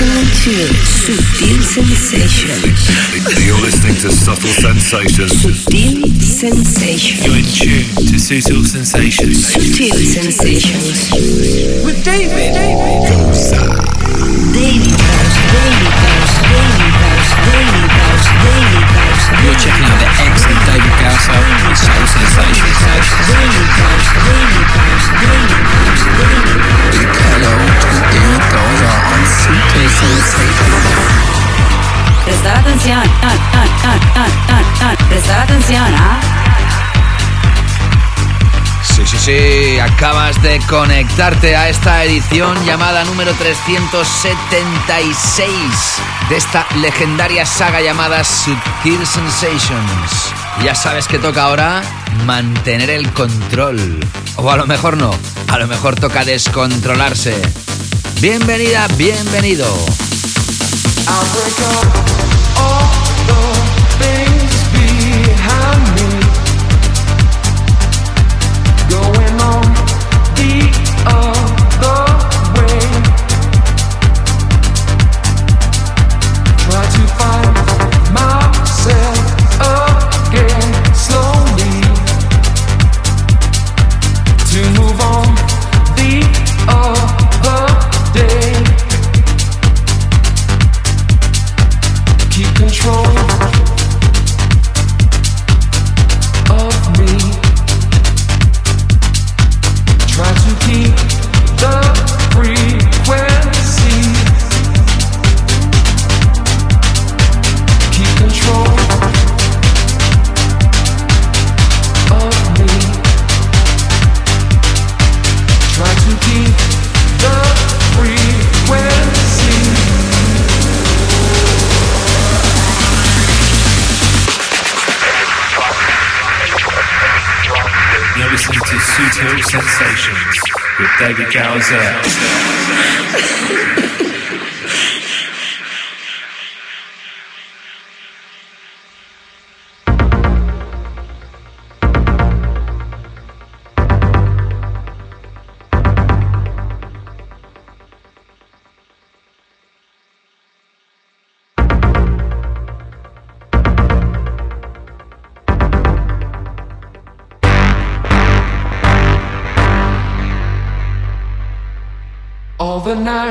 listening to Subtle Sensations. You're listening to Subtle Sensations. Subtle Sensations. You're in tune to Subtle Sensations. Subtle Sensations. With David. Goza. Daily House, Daily House, Daily House, Daily House, Daily House. You're checking out the excellent David Gausa on Soul Sensations. Daily House, Daily House, Daily House, Daily House. Hello Prestar atención, prestar atención, ¿ah? Sí, sí, sí, acabas de conectarte a esta edición llamada número 376 de esta legendaria saga llamada Subtil Sensations. Ya sabes que toca ahora mantener el control. O a lo mejor no, a lo mejor toca descontrolarse. Bienvenida, bienvenido. With David Gausa.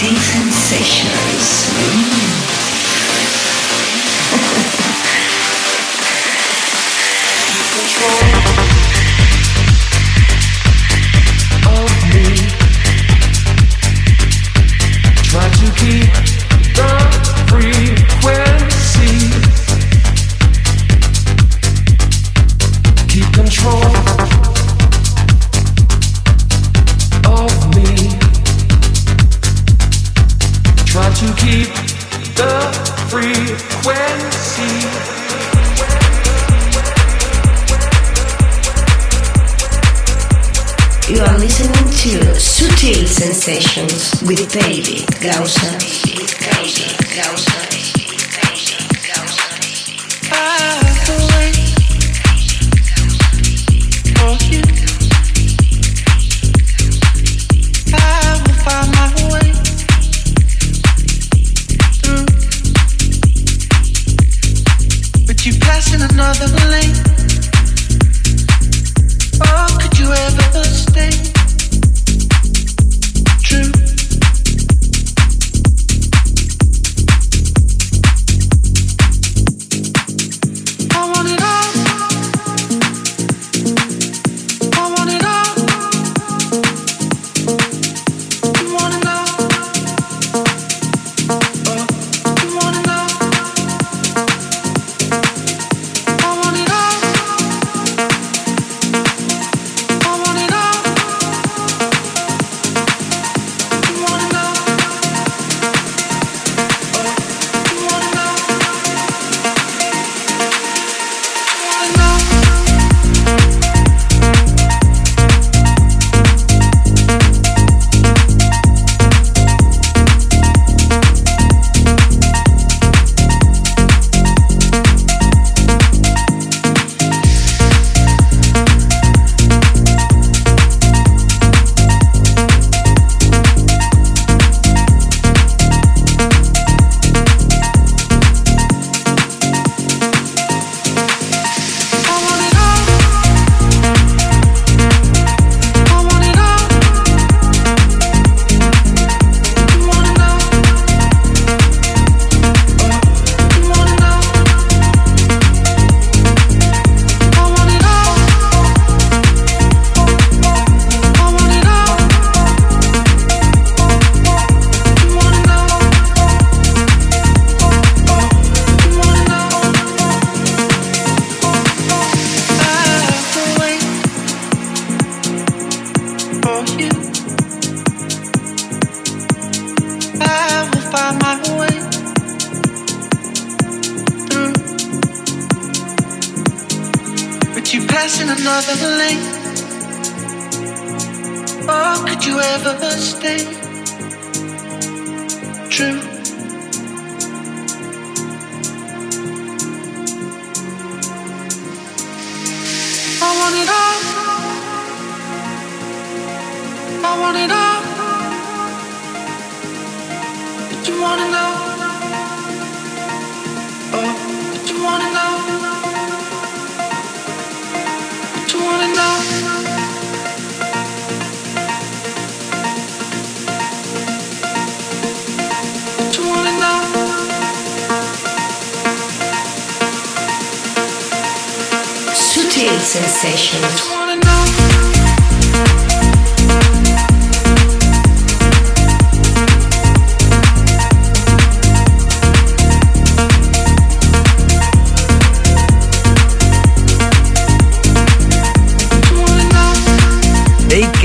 Sensations. of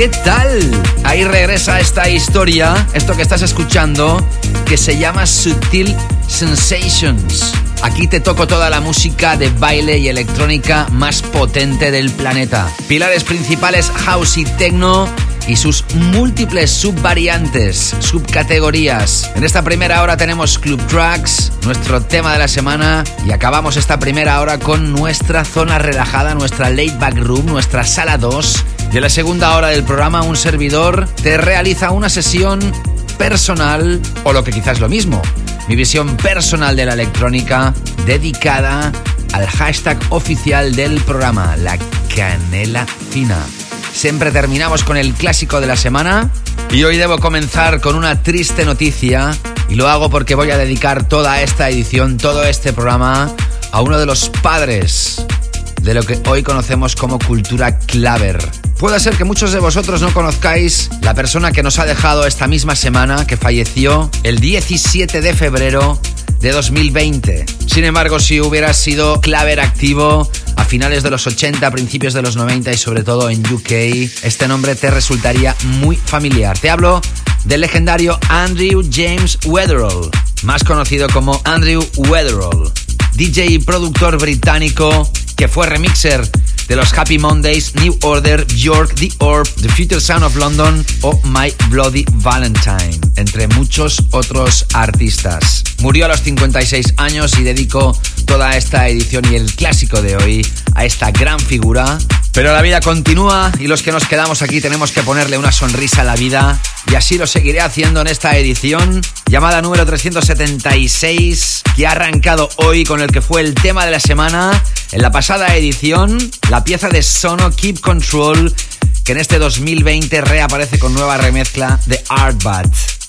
¿Qué tal? Ahí regresa esta historia, esto que estás escuchando, que se llama Sutil Sensations. Aquí te toco toda la música de baile y electrónica más potente del planeta. Pilares principales house y techno y sus múltiples subvariantes, subcategorías. En esta primera hora tenemos Club Tracks, nuestro tema de la semana y acabamos esta primera hora con nuestra zona relajada, nuestra late back room, nuestra sala 2. Y en la segunda hora del programa un servidor te realiza una sesión personal o lo que quizás lo mismo, mi visión personal de la electrónica dedicada al hashtag oficial del programa, la canela fina. Siempre terminamos con el clásico de la semana y hoy debo comenzar con una triste noticia y lo hago porque voy a dedicar toda esta edición, todo este programa a uno de los padres de lo que hoy conocemos como cultura claver. Puede ser que muchos de vosotros no conozcáis la persona que nos ha dejado esta misma semana, que falleció el 17 de febrero de 2020. Sin embargo, si hubiera sido claver activo a finales de los 80, principios de los 90 y sobre todo en UK, este nombre te resultaría muy familiar. Te hablo del legendario Andrew James Weatherall, más conocido como Andrew Weatherall, DJ y productor británico que fue remixer de los Happy Mondays, New Order, York, The Orb, The Future Sound of London o My Bloody Valentine, entre muchos otros artistas. Murió a los 56 años y dedicó toda esta edición y el clásico de hoy a esta gran figura. Pero la vida continúa y los que nos quedamos aquí tenemos que ponerle una sonrisa a la vida y así lo seguiré haciendo en esta edición llamada número 376 que ha arrancado hoy con el que fue el tema de la semana. En la pasada edición, la pieza de Sono Keep Control que en este 2020 reaparece con nueva remezcla de Artbat.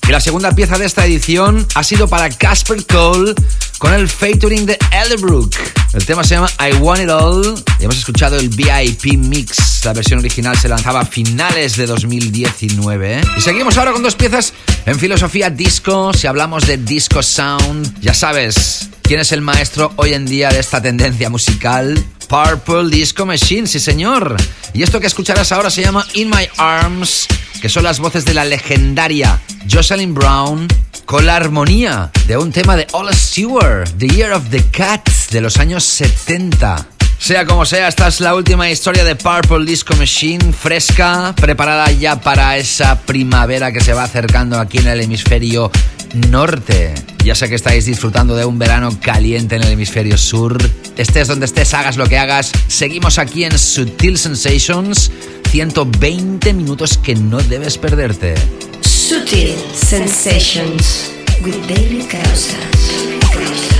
Y la segunda pieza de esta edición ha sido para Casper Cole con el featuring de Elderbrook. El tema se llama I Want It All y hemos escuchado el VIP Mix. La versión original se lanzaba a finales de 2019. Y seguimos ahora con dos piezas en filosofía disco. Si hablamos de disco sound, ya sabes quién es el maestro hoy en día de esta tendencia musical. Purple Disco Machine, sí señor. Y esto que escucharás ahora se llama In My Arms, que son las voces de la legendaria Jocelyn Brown con la armonía de un tema de Ola Stewart, The Year of the Cat, de los años 70. Sea como sea, esta es la última historia de Purple Disco Machine, fresca, preparada ya para esa primavera que se va acercando aquí en el hemisferio norte. Ya sé que estáis disfrutando de un verano caliente en el hemisferio sur. Estés donde estés, hagas lo que hagas. Seguimos aquí en Sutil Sensations, 120 minutos que no debes perderte. Sutil sensations with David Causa.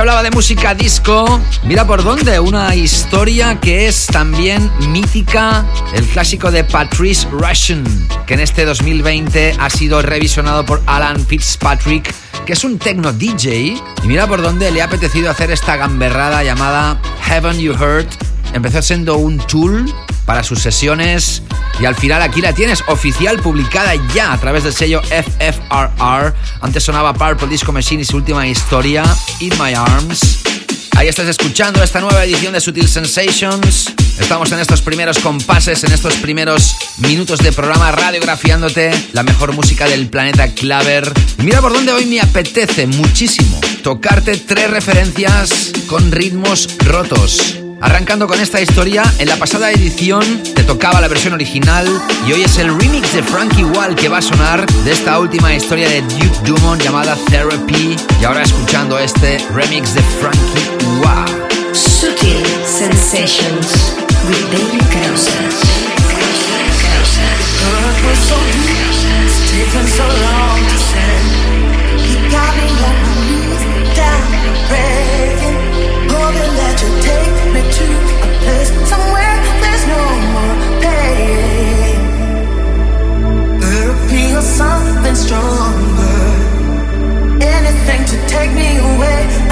Hablaba de música disco, mira por dónde, una historia que es también mítica, el clásico de Patrice Russian, que en este 2020 ha sido revisionado por Alan Fitzpatrick, que es un techno DJ, y mira por dónde le ha apetecido hacer esta gamberrada llamada Heaven You Heard. Empezó siendo un tool para sus sesiones y al final aquí la tienes oficial publicada ya a través del sello FFRR. Antes sonaba Purple Disco Machine y su última historia, In My Arms. Ahí estás escuchando esta nueva edición de Sutil Sensations. Estamos en estos primeros compases, en estos primeros minutos de programa radiografiándote la mejor música del planeta Claver. mira por dónde hoy me apetece muchísimo tocarte tres referencias con ritmos rotos. Arrancando con esta historia, en la pasada edición te tocaba la versión original y hoy es el remix de Frankie Wall que va a sonar de esta última historia de Duke Dumont llamada Therapy y ahora escuchando este remix de Frankie Wall. Sutil Sensations with David something stronger. Anything to take me away.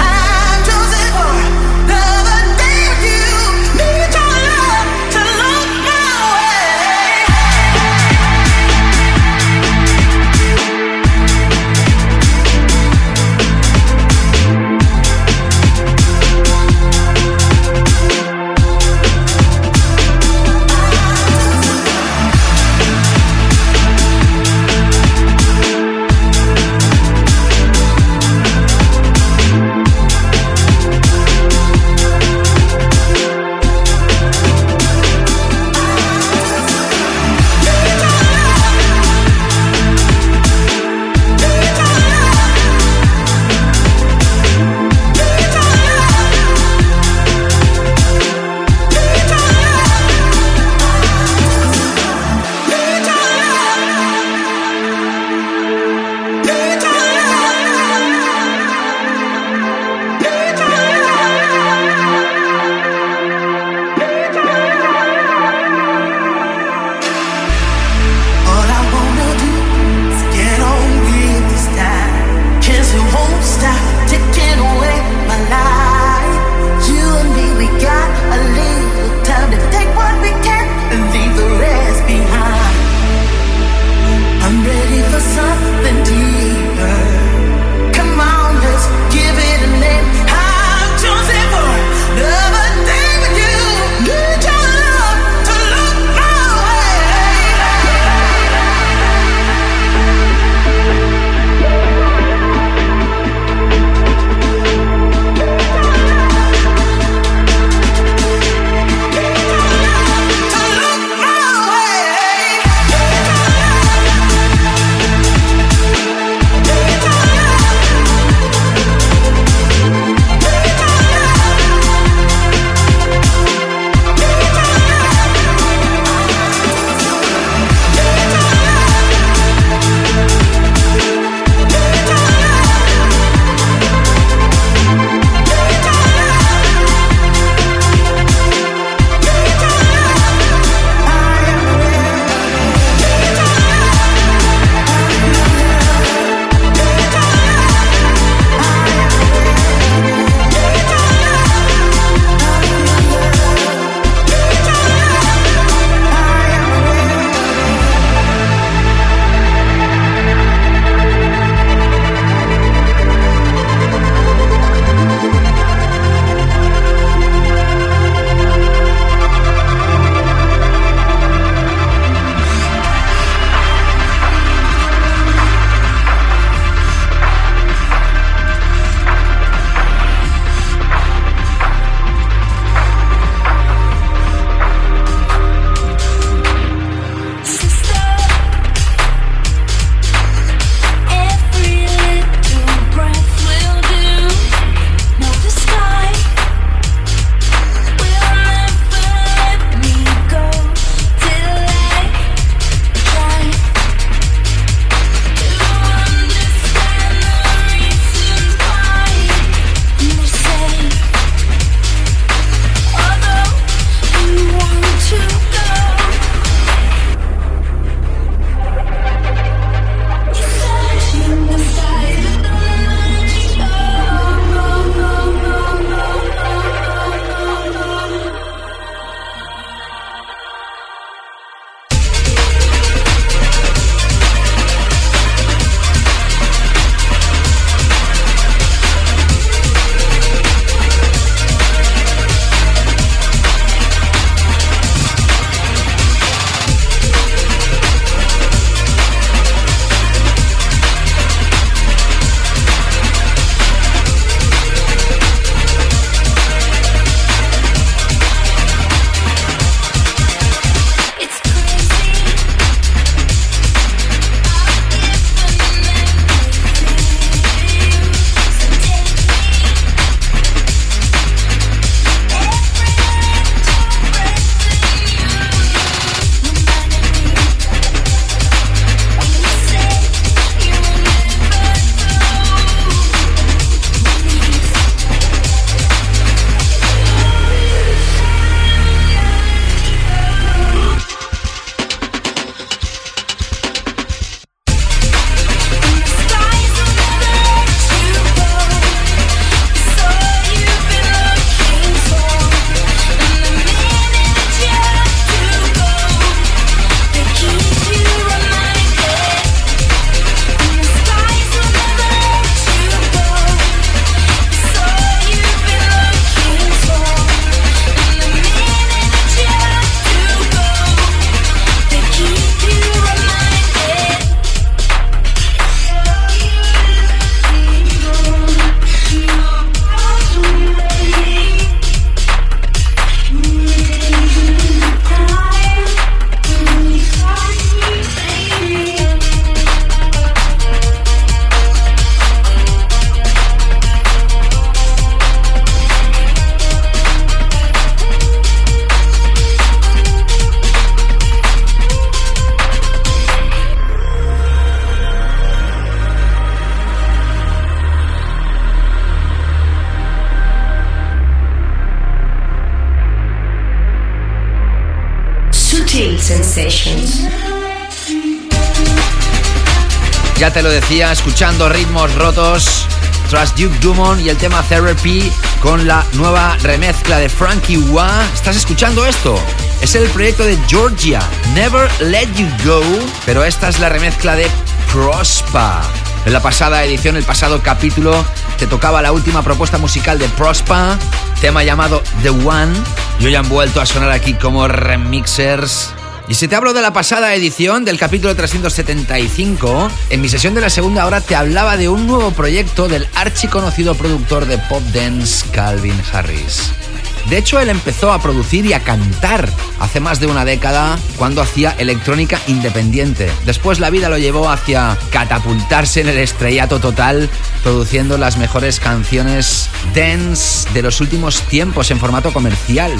Te lo decía, escuchando ritmos rotos tras Duke Dumont y el tema Therapy con la nueva remezcla de Frankie Wah. ¿Estás escuchando esto? Es el proyecto de Georgia, Never Let You Go, pero esta es la remezcla de Prospa. En la pasada edición, el pasado capítulo, te tocaba la última propuesta musical de Prospa, tema llamado The One, y hoy han vuelto a sonar aquí como remixers y si te hablo de la pasada edición del capítulo 375, en mi sesión de la segunda hora te hablaba de un nuevo proyecto del archiconocido productor de pop dance Calvin Harris. De hecho, él empezó a producir y a cantar hace más de una década cuando hacía electrónica independiente. Después la vida lo llevó hacia catapultarse en el estrellato total, produciendo las mejores canciones dance de los últimos tiempos en formato comercial.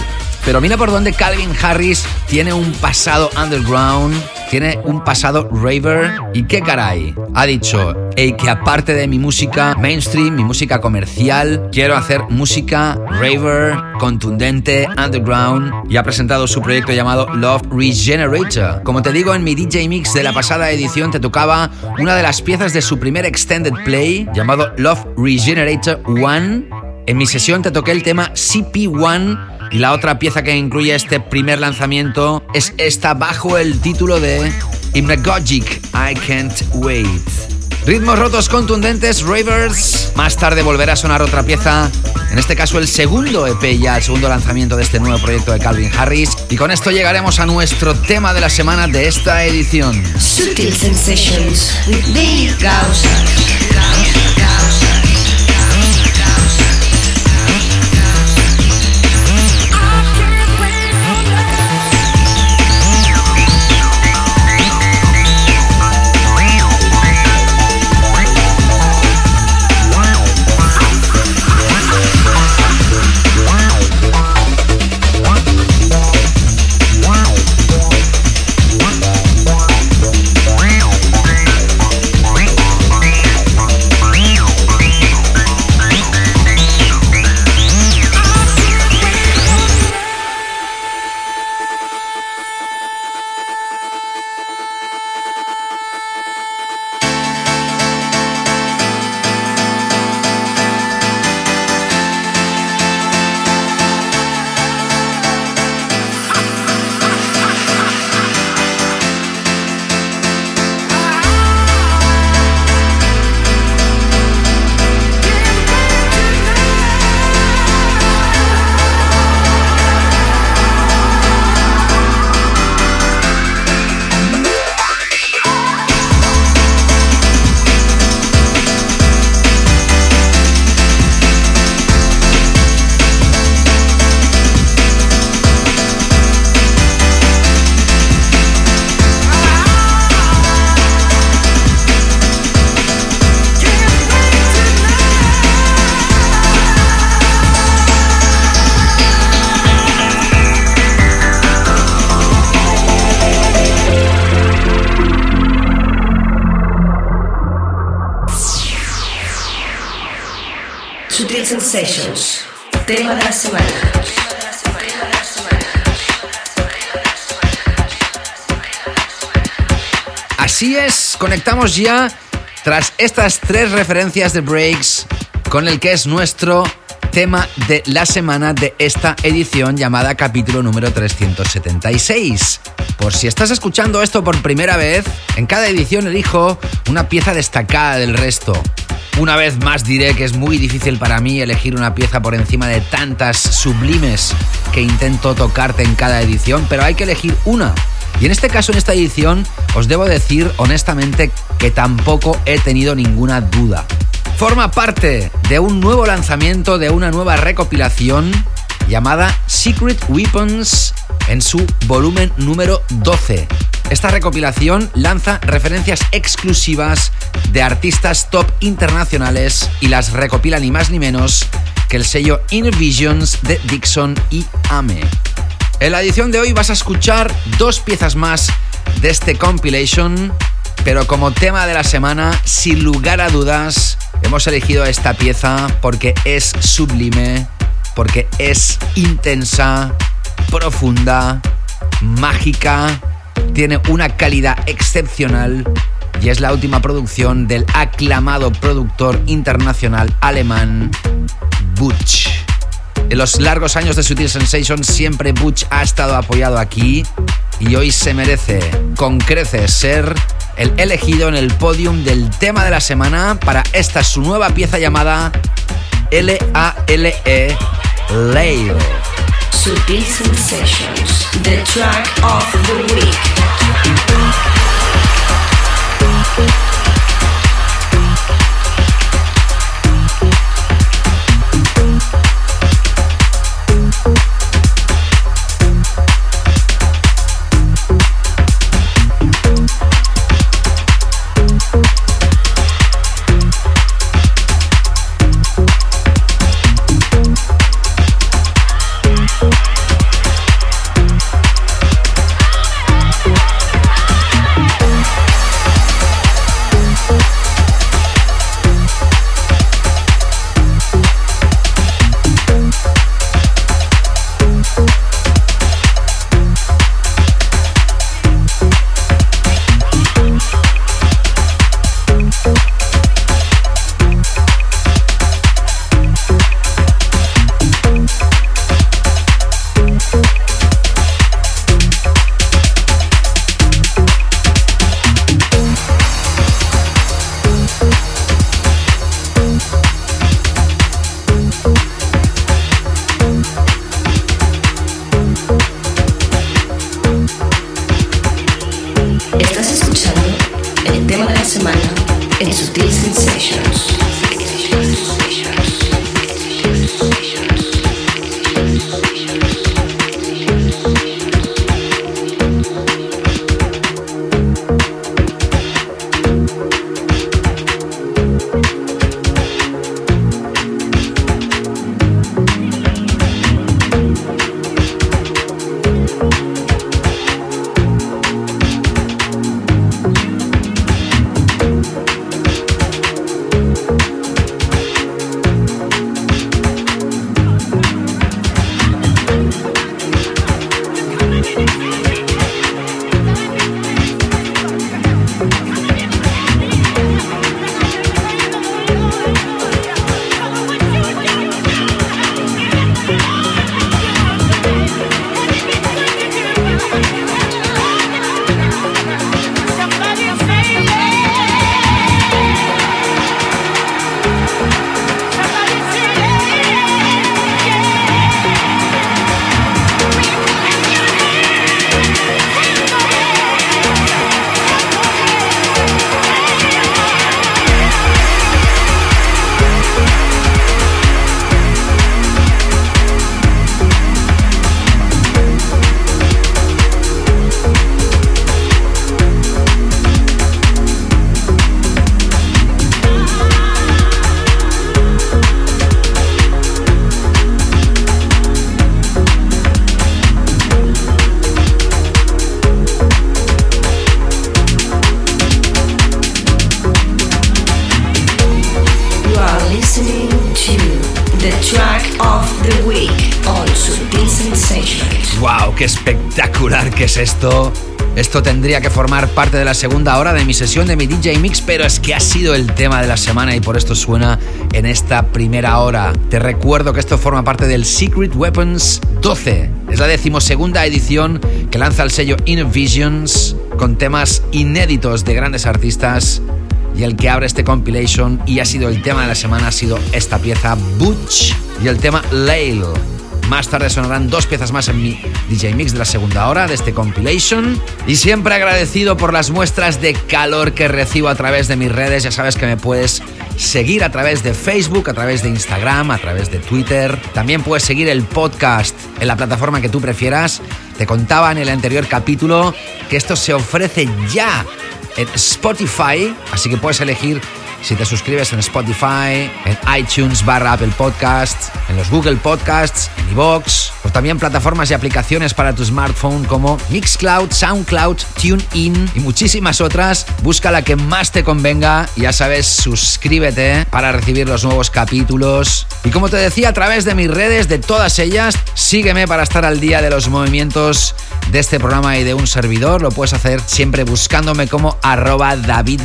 Pero mira por dónde Calvin Harris tiene un pasado underground, tiene un pasado raver y qué caray. Ha dicho, hey, que aparte de mi música mainstream, mi música comercial, quiero hacer música raver, contundente, underground y ha presentado su proyecto llamado Love Regenerator. Como te digo, en mi DJ Mix de la pasada edición te tocaba una de las piezas de su primer extended play llamado Love Regenerator 1. En mi sesión te toqué el tema CP1 y la otra pieza que incluye este primer lanzamiento es esta bajo el título de Hypnagogic I Can't Wait. Ritmos rotos contundentes, Ravers. Más tarde volverá a sonar otra pieza, en este caso el segundo EP ya, el segundo lanzamiento de este nuevo proyecto de Calvin Harris. Y con esto llegaremos a nuestro tema de la semana de esta edición. Sutil Sensations with Dave Tema Así es, conectamos ya tras estas tres referencias de breaks con el que es nuestro tema de la semana de esta edición llamada capítulo número 376. Por si estás escuchando esto por primera vez, en cada edición elijo una pieza destacada del resto. Una vez más diré que es muy difícil para mí elegir una pieza por encima de tantas sublimes que intento tocarte en cada edición, pero hay que elegir una. Y en este caso, en esta edición, os debo decir honestamente que tampoco he tenido ninguna duda. Forma parte de un nuevo lanzamiento, de una nueva recopilación llamada Secret Weapons en su volumen número 12. Esta recopilación lanza referencias exclusivas de artistas top internacionales y las recopila ni más ni menos que el sello Inner Visions de Dixon y Ame. En la edición de hoy vas a escuchar dos piezas más de este compilation, pero como tema de la semana, sin lugar a dudas, hemos elegido esta pieza porque es sublime, porque es intensa, profunda mágica, tiene una calidad excepcional y es la última producción del aclamado productor internacional alemán Butch. En los largos años de Sutil Sensation siempre Butch ha estado apoyado aquí y hoy se merece con creces ser el elegido en el podium del tema de la semana para esta su nueva pieza llamada L-A-L-E Lail. Sutil the track of the week. Esto! Esto tendría que formar parte de la segunda hora de mi sesión de mi DJ Mix, pero es que ha sido el tema de la semana y por esto suena en esta primera hora. Te recuerdo que esto forma parte del Secret Weapons 12. Es la decimosegunda edición que lanza el sello Inner Visions con temas inéditos de grandes artistas y el que abre este compilation y ha sido el tema de la semana ha sido esta pieza Butch y el tema Lail. Más tarde sonarán dos piezas más en mi DJ Mix de la segunda hora de este compilation. Y siempre agradecido por las muestras de calor que recibo a través de mis redes. Ya sabes que me puedes seguir a través de Facebook, a través de Instagram, a través de Twitter. También puedes seguir el podcast en la plataforma que tú prefieras. Te contaba en el anterior capítulo que esto se ofrece ya en Spotify, así que puedes elegir si te suscribes en Spotify, en iTunes barra Apple Podcasts, en los Google Podcasts, en o también plataformas y aplicaciones para tu smartphone como Mixcloud, Soundcloud, TuneIn y muchísimas otras. Busca la que más te convenga. Ya sabes, suscríbete para recibir los nuevos capítulos. Y como te decía, a través de mis redes, de todas ellas, sígueme para estar al día de los movimientos de este programa y de un servidor. Lo puedes hacer siempre buscándome como arroba David.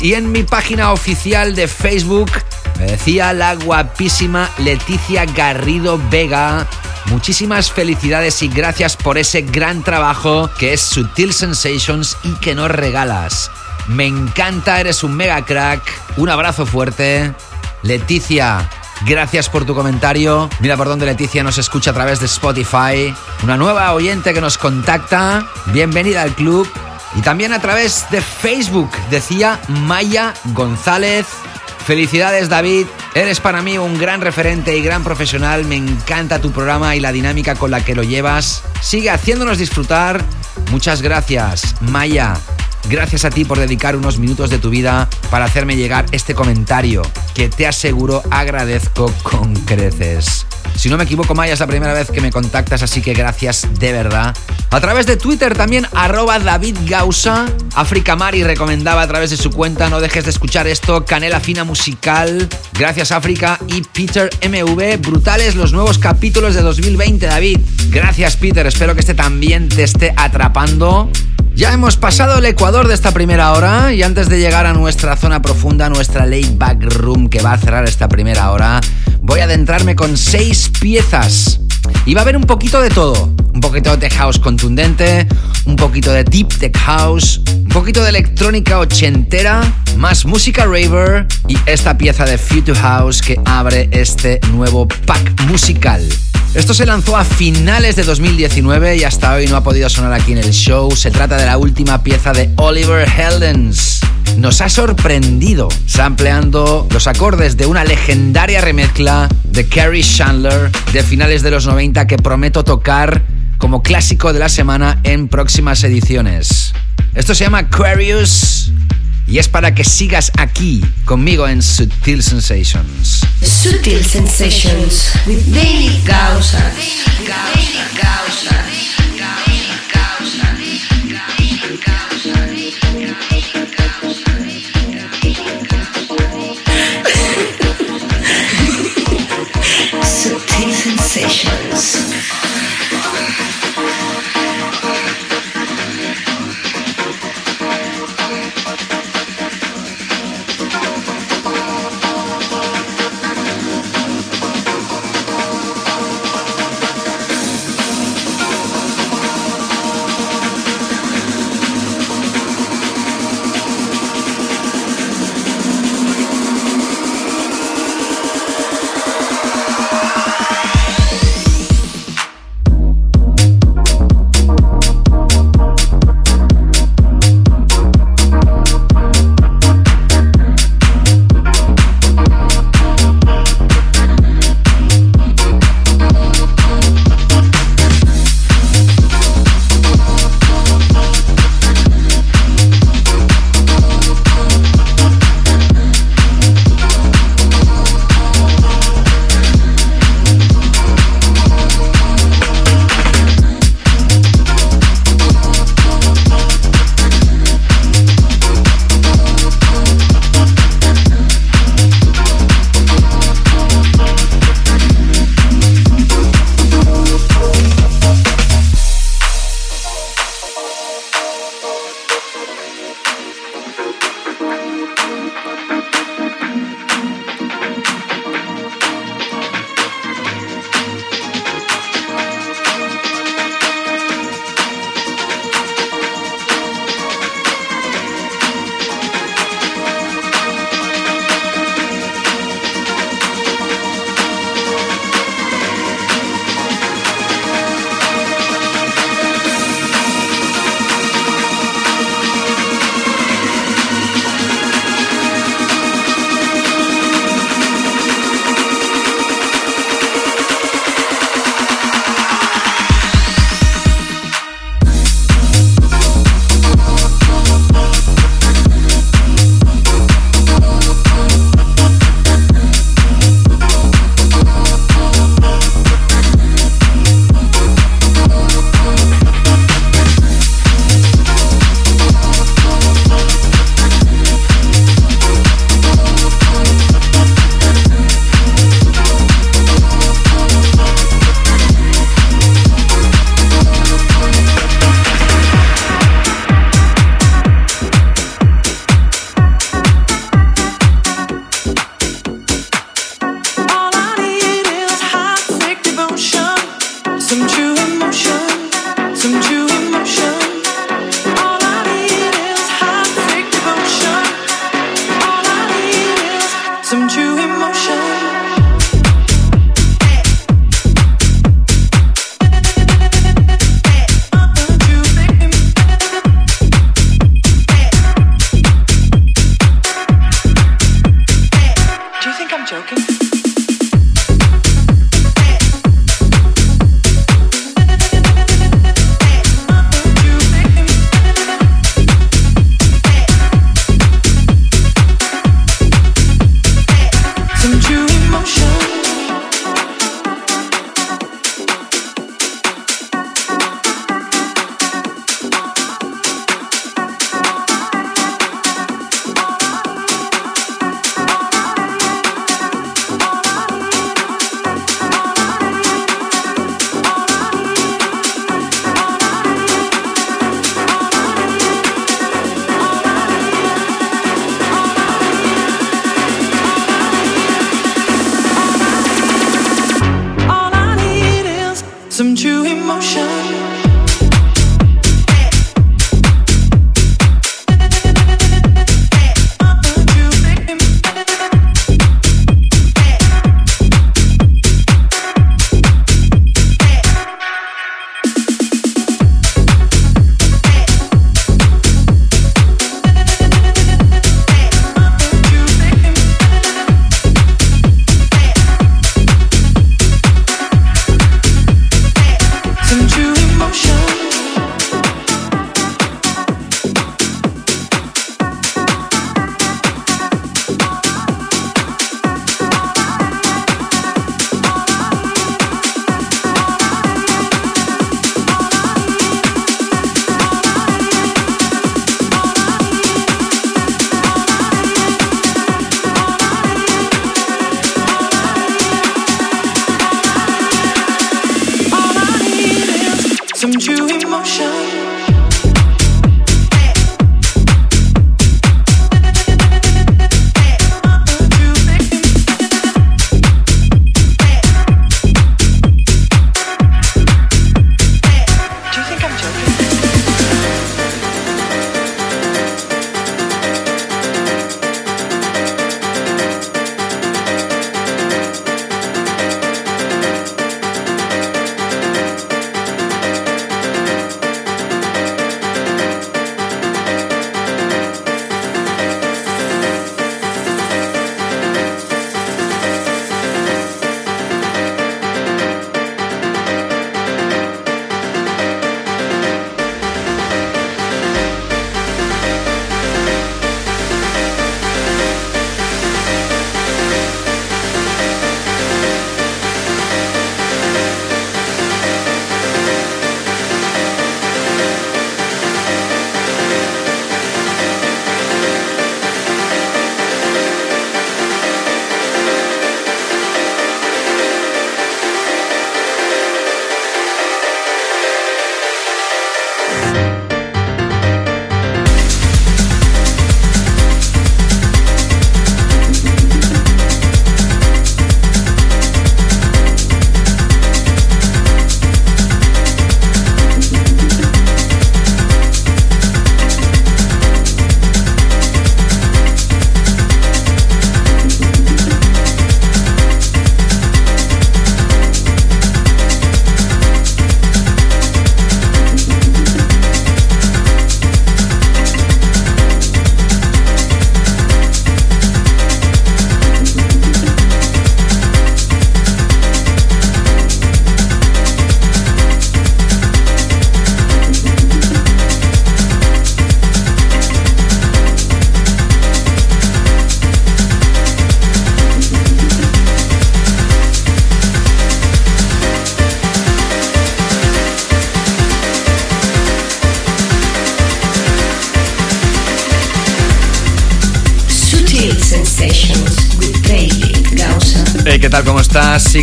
Y en mi página oficial de Facebook me decía la guapísima Leticia Garrido Vega. Muchísimas felicidades y gracias por ese gran trabajo que es Sutil Sensations y que nos regalas. Me encanta, eres un mega crack. Un abrazo fuerte. Leticia, Gracias por tu comentario. Mira por dónde Leticia nos escucha a través de Spotify. Una nueva oyente que nos contacta. Bienvenida al club. Y también a través de Facebook, decía Maya González. Felicidades David, eres para mí un gran referente y gran profesional, me encanta tu programa y la dinámica con la que lo llevas. Sigue haciéndonos disfrutar. Muchas gracias, Maya. Gracias a ti por dedicar unos minutos de tu vida para hacerme llegar este comentario que te aseguro agradezco con creces. Si no me equivoco, Maya, es la primera vez que me contactas, así que gracias de verdad. A través de Twitter también, arroba David Gausa. África Mari recomendaba a través de su cuenta, no dejes de escuchar esto, Canela Fina Musical. Gracias África y Peter MV. Brutales los nuevos capítulos de 2020, David. Gracias Peter, espero que este también te esté atrapando. Ya hemos pasado el Ecuador de esta primera hora y antes de llegar a nuestra zona profunda, nuestra late back room que va a cerrar esta primera hora, voy a adentrarme con seis piezas. Y va a haber un poquito de todo. Un poquito de tech house contundente, un poquito de deep tech house, un poquito de electrónica ochentera, más música raver y esta pieza de Future House que abre este nuevo pack musical. Esto se lanzó a finales de 2019 y hasta hoy no ha podido sonar aquí en el show. Se trata de la última pieza de Oliver Heldens. Nos ha sorprendido sampleando los acordes de una legendaria remezcla de Carrie Chandler de finales de los 90 que prometo tocar como clásico de la semana en próximas ediciones. Esto se llama Aquarius y es para que sigas aquí conmigo en Sutil Sensations. Sutil Sensations with Daily Gausa. Daily Gausa. Sutil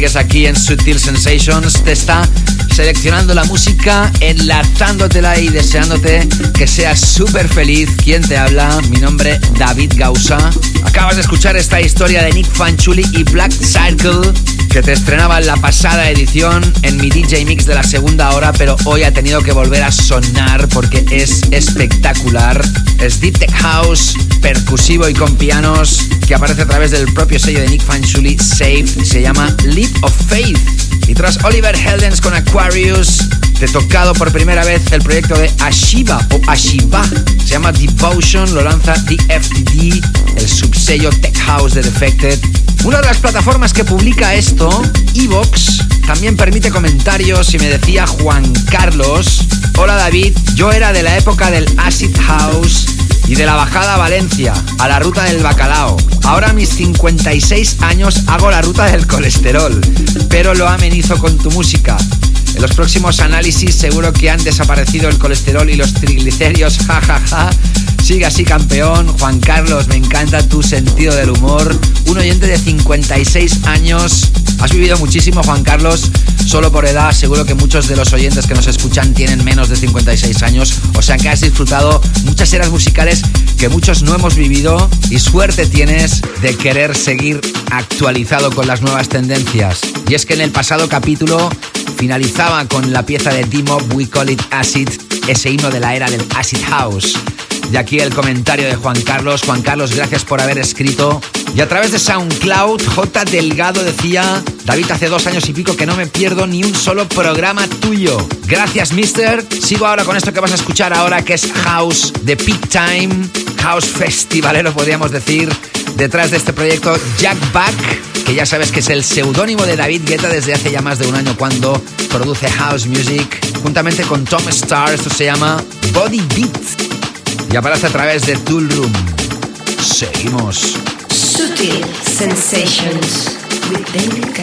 sigues aquí en Sutil Sensations, te está seleccionando la música, enlazándotela y deseándote que seas súper feliz. ¿Quién te habla? Mi nombre David Gausa. Acabas de escuchar esta historia de Nick Fanchuli y Black Circle que te estrenaba en la pasada edición en mi DJ Mix de la segunda hora, pero hoy ha tenido que volver a sonar porque es espectacular. Es Deep Tech House, percusivo y con pianos que aparece a través del propio sello de Nick Fanchuli, Safe, se llama Leap of Faith. Y tras Oliver Heldens con Aquarius, te tocado por primera vez el proyecto de Ashiva o Ashiva. Se llama Devotion, lo lanza DFDD, el subsello Tech House de Defected. Una de las plataformas que publica esto, Evox, también permite comentarios y me decía Juan Carlos, hola David, yo era de la época del Acid House y de la bajada a Valencia, a la ruta del bacalao. Ahora a mis 56 años hago la ruta del colesterol, pero lo amenizo con tu música. En los próximos análisis seguro que han desaparecido el colesterol y los triglicéridos, jajaja. Sigue así, campeón. Juan Carlos, me encanta tu sentido del humor. Un oyente de 56 años. Has vivido muchísimo, Juan Carlos, solo por edad. Seguro que muchos de los oyentes que nos escuchan tienen menos de 56 años. O sea que has disfrutado muchas eras musicales que muchos no hemos vivido. Y suerte tienes de querer seguir actualizado con las nuevas tendencias. Y es que en el pasado capítulo finalizaba con la pieza de D-Mob We Call It Acid, ese himno de la era del Acid House. Y aquí el comentario de Juan Carlos. Juan Carlos, gracias por haber escrito. Y a través de SoundCloud, J. Delgado decía, David, hace dos años y pico que no me pierdo ni un solo programa tuyo. Gracias, mister. Sigo ahora con esto que vas a escuchar ahora, que es House de Peak Time. House Festivalero, podríamos decir. Detrás de este proyecto, Jack Back, que ya sabes que es el seudónimo de David Guetta desde hace ya más de un año cuando produce House Music. Juntamente con Tom Starr, esto se llama Body Beat y aparece a través de Tool Room. Seguimos. Sutil Sensations with David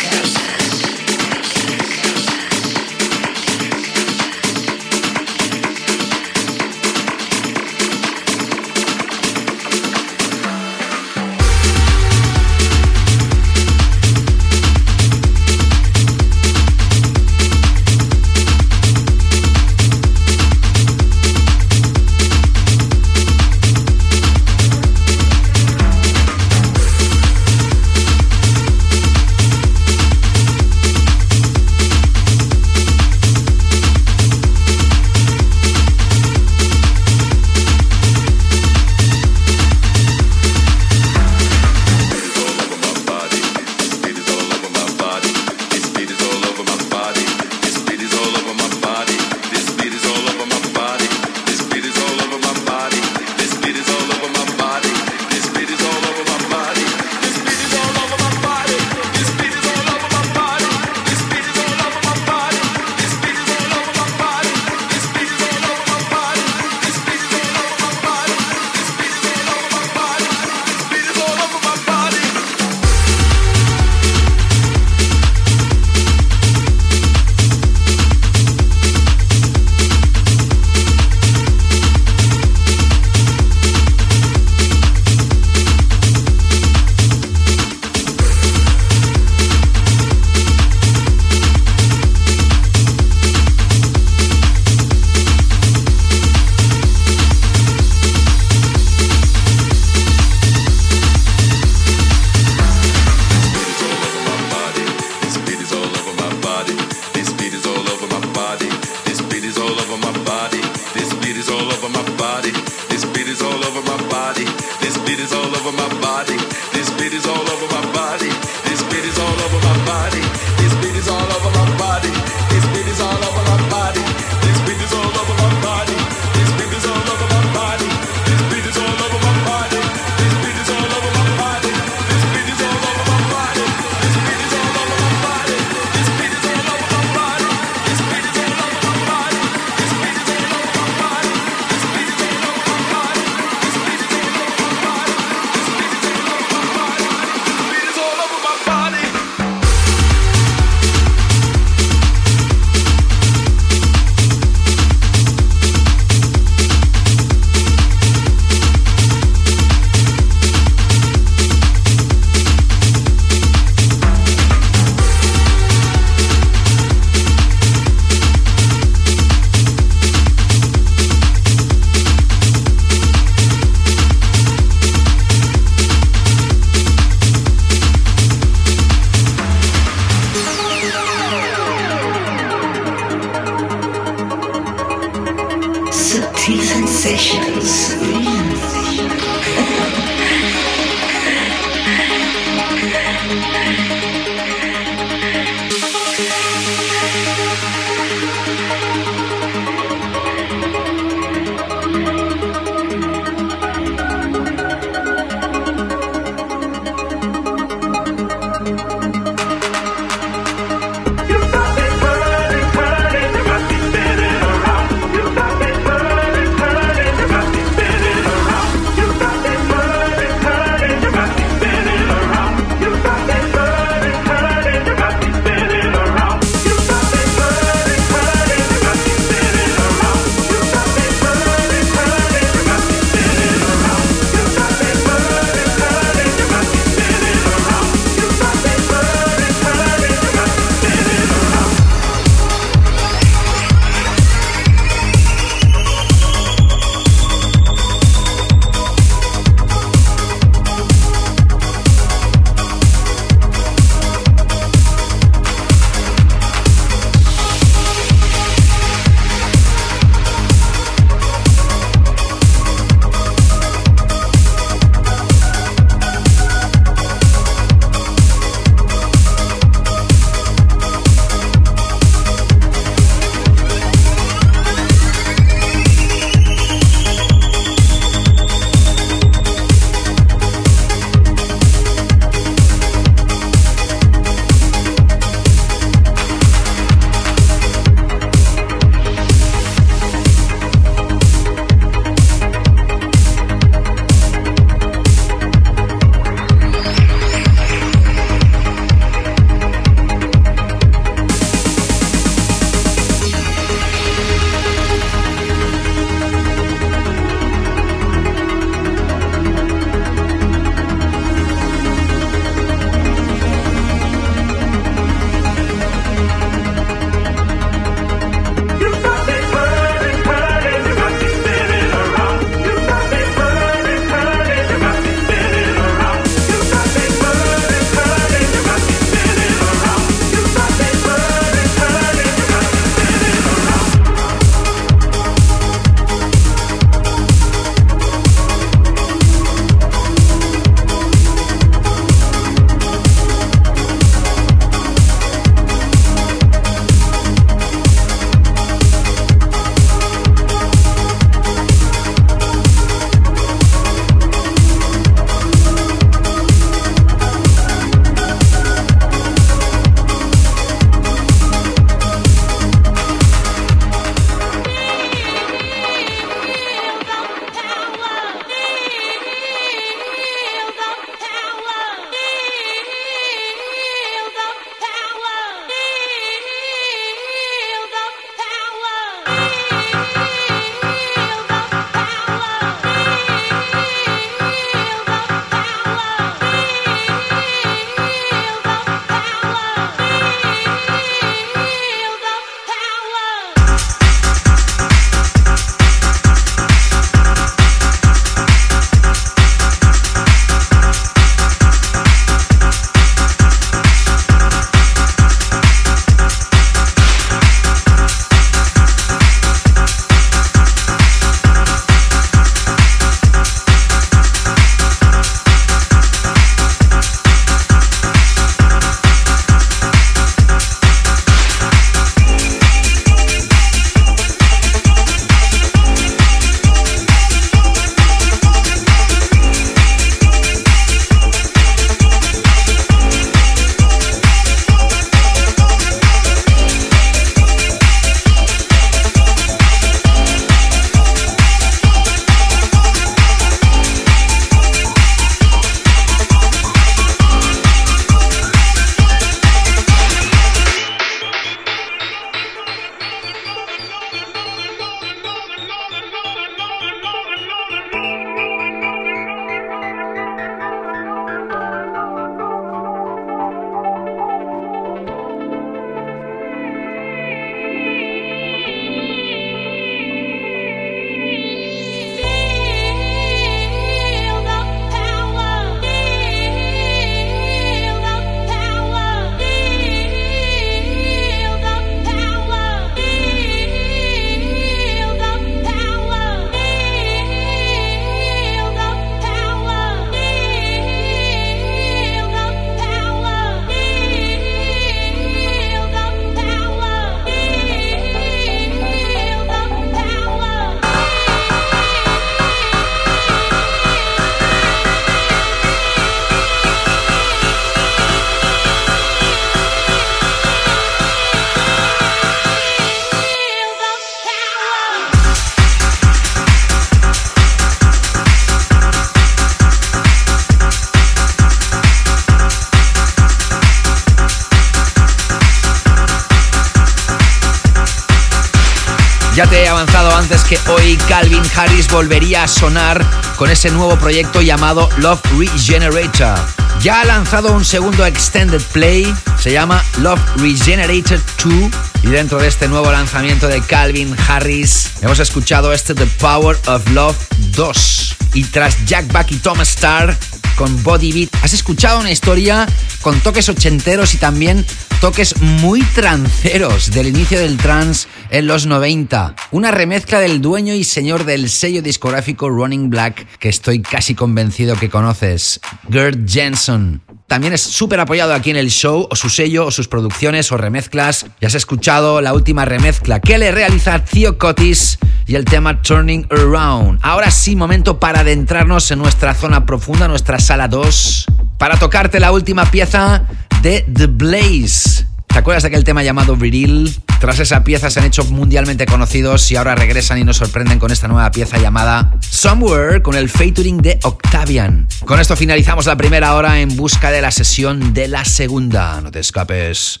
hoy Calvin Harris volvería a sonar con ese nuevo proyecto llamado Love Regenerator. Ya ha lanzado un segundo extended play, se llama Love Regenerator 2 y dentro de este nuevo lanzamiento de Calvin Harris hemos escuchado este The Power of Love 2 y tras Jack Back y Tom Starr con Body Beat. Has escuchado una historia con toques ochenteros y también toques muy tranceros del inicio del trance en los 90. Una remezcla del dueño y señor del sello discográfico Running Black que estoy casi convencido que conoces, Gert Jensen. También es súper apoyado aquí en el show, o su sello, o sus producciones, o remezclas. Ya has escuchado la última remezcla que le realiza Theo Cotis y el tema Turning Around. Ahora sí, momento para adentrarnos en nuestra zona profunda, nuestra sala 2, para tocarte la última pieza de The Blaze. ¿Te acuerdas de aquel tema llamado Viril? Tras esa pieza se han hecho mundialmente conocidos y ahora regresan y nos sorprenden con esta nueva pieza llamada Somewhere con el featuring de Octavian. Con esto finalizamos la primera hora en busca de la sesión de la segunda. No te escapes.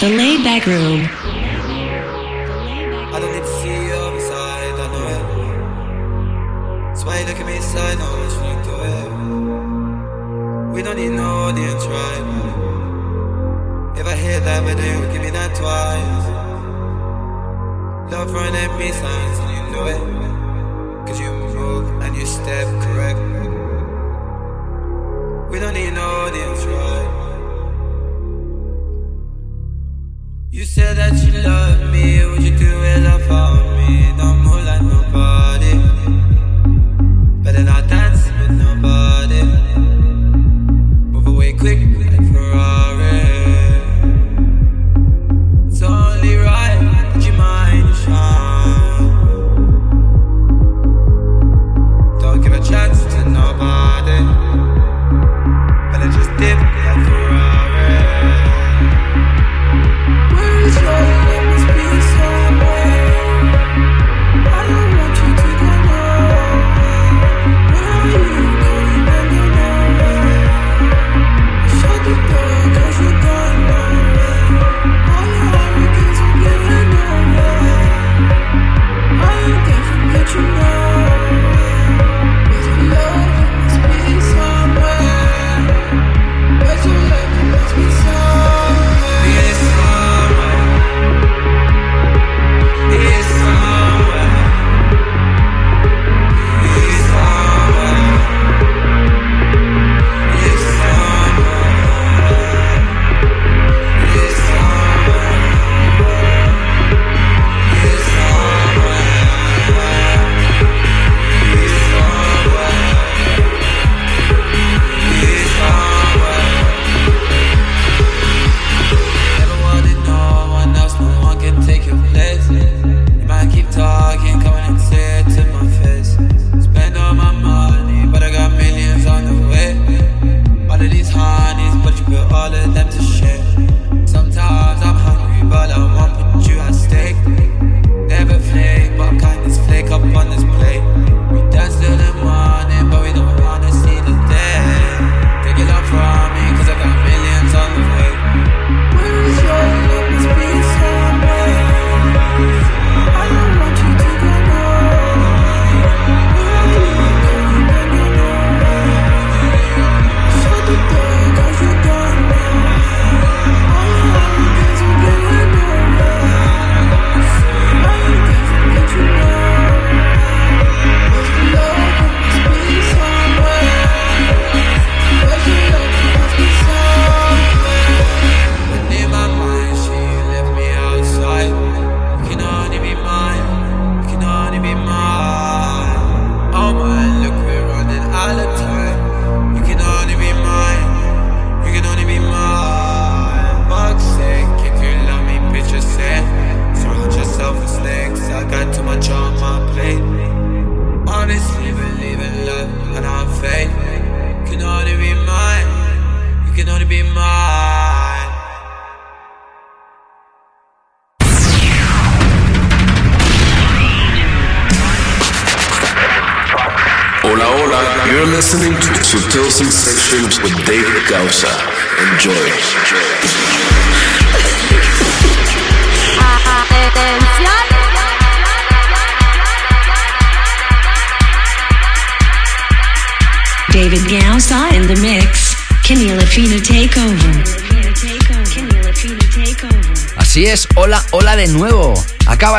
The Laid Back Room. I don't need to see you other side, I know it. That's why you look at me no, We don't need no audience, right? If I hit that but video, give me that twice. Love running me signs, and you know it. Cause you move and you step correct. We don't need no audience, right? You said that you love me, would you do it love for me? Don't move like nobody, better not dance with nobody. Away quick like Ferrari.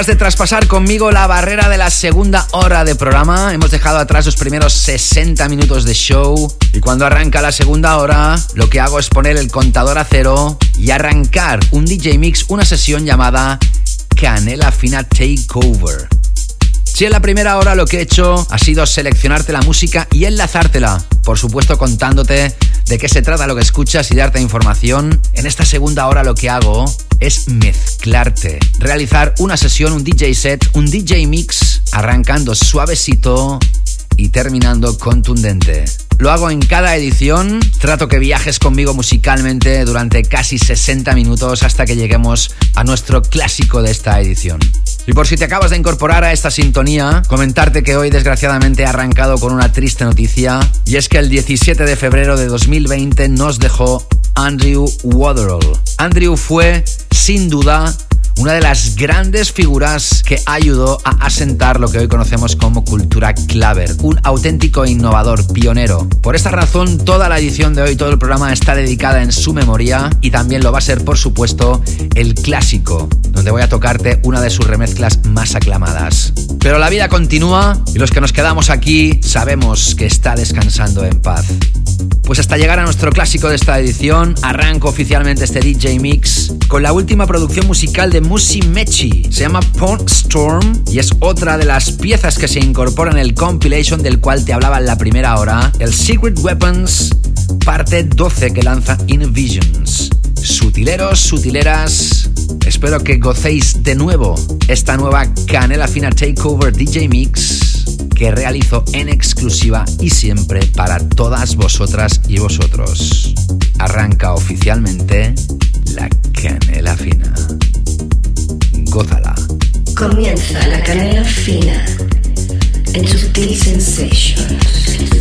De traspasar conmigo la barrera de la segunda hora de programa. Hemos dejado atrás los primeros 60 minutos de show. Y cuando arranca la segunda hora, lo que hago es poner el contador a cero y arrancar un DJ Mix, una sesión llamada Canela Fina Takeover. Si en la primera hora lo que he hecho ha sido seleccionarte la música y enlazártela, por supuesto contándote de qué se trata lo que escuchas y darte información, en esta segunda hora lo que hago es mezclarte, realizar una sesión, un DJ set, un DJ mix, arrancando suavecito y terminando contundente. Lo hago en cada edición, trato que viajes conmigo musicalmente durante casi 60 minutos hasta que lleguemos a nuestro clásico de esta edición. Y por si te acabas de incorporar a esta sintonía, comentarte que hoy desgraciadamente he arrancado con una triste noticia y es que el 17 de febrero de 2020 nos dejó Andrew Waterall. Andrew fue, sin duda, una de las grandes figuras que ayudó a asentar lo que hoy conocemos como cultura claver, un auténtico innovador, pionero. Por esta razón, toda la edición de hoy, todo el programa está dedicada en su memoria y también lo va a ser, por supuesto, el clásico, donde voy a tocarte una de sus remezclas más aclamadas. Pero la vida continúa y los que nos quedamos aquí sabemos que está descansando en paz. Pues hasta llegar a nuestro clásico de esta edición, arranco oficialmente este DJ Mix con la última producción musical de Musi Mechi. Se llama Pond Storm y es otra de las piezas que se incorpora en el compilation del cual te hablaba en la primera hora, el Secret Weapons parte 12 que lanza Invisions. Sutileros, sutileras, espero que gocéis de nuevo esta nueva Canela Fina Takeover DJ Mix que realizo en exclusiva y siempre para todas vosotras y vosotros. Arranca oficialmente la Canela Fina. Gózala. Comienza la Canela Fina en Subtil Sensations.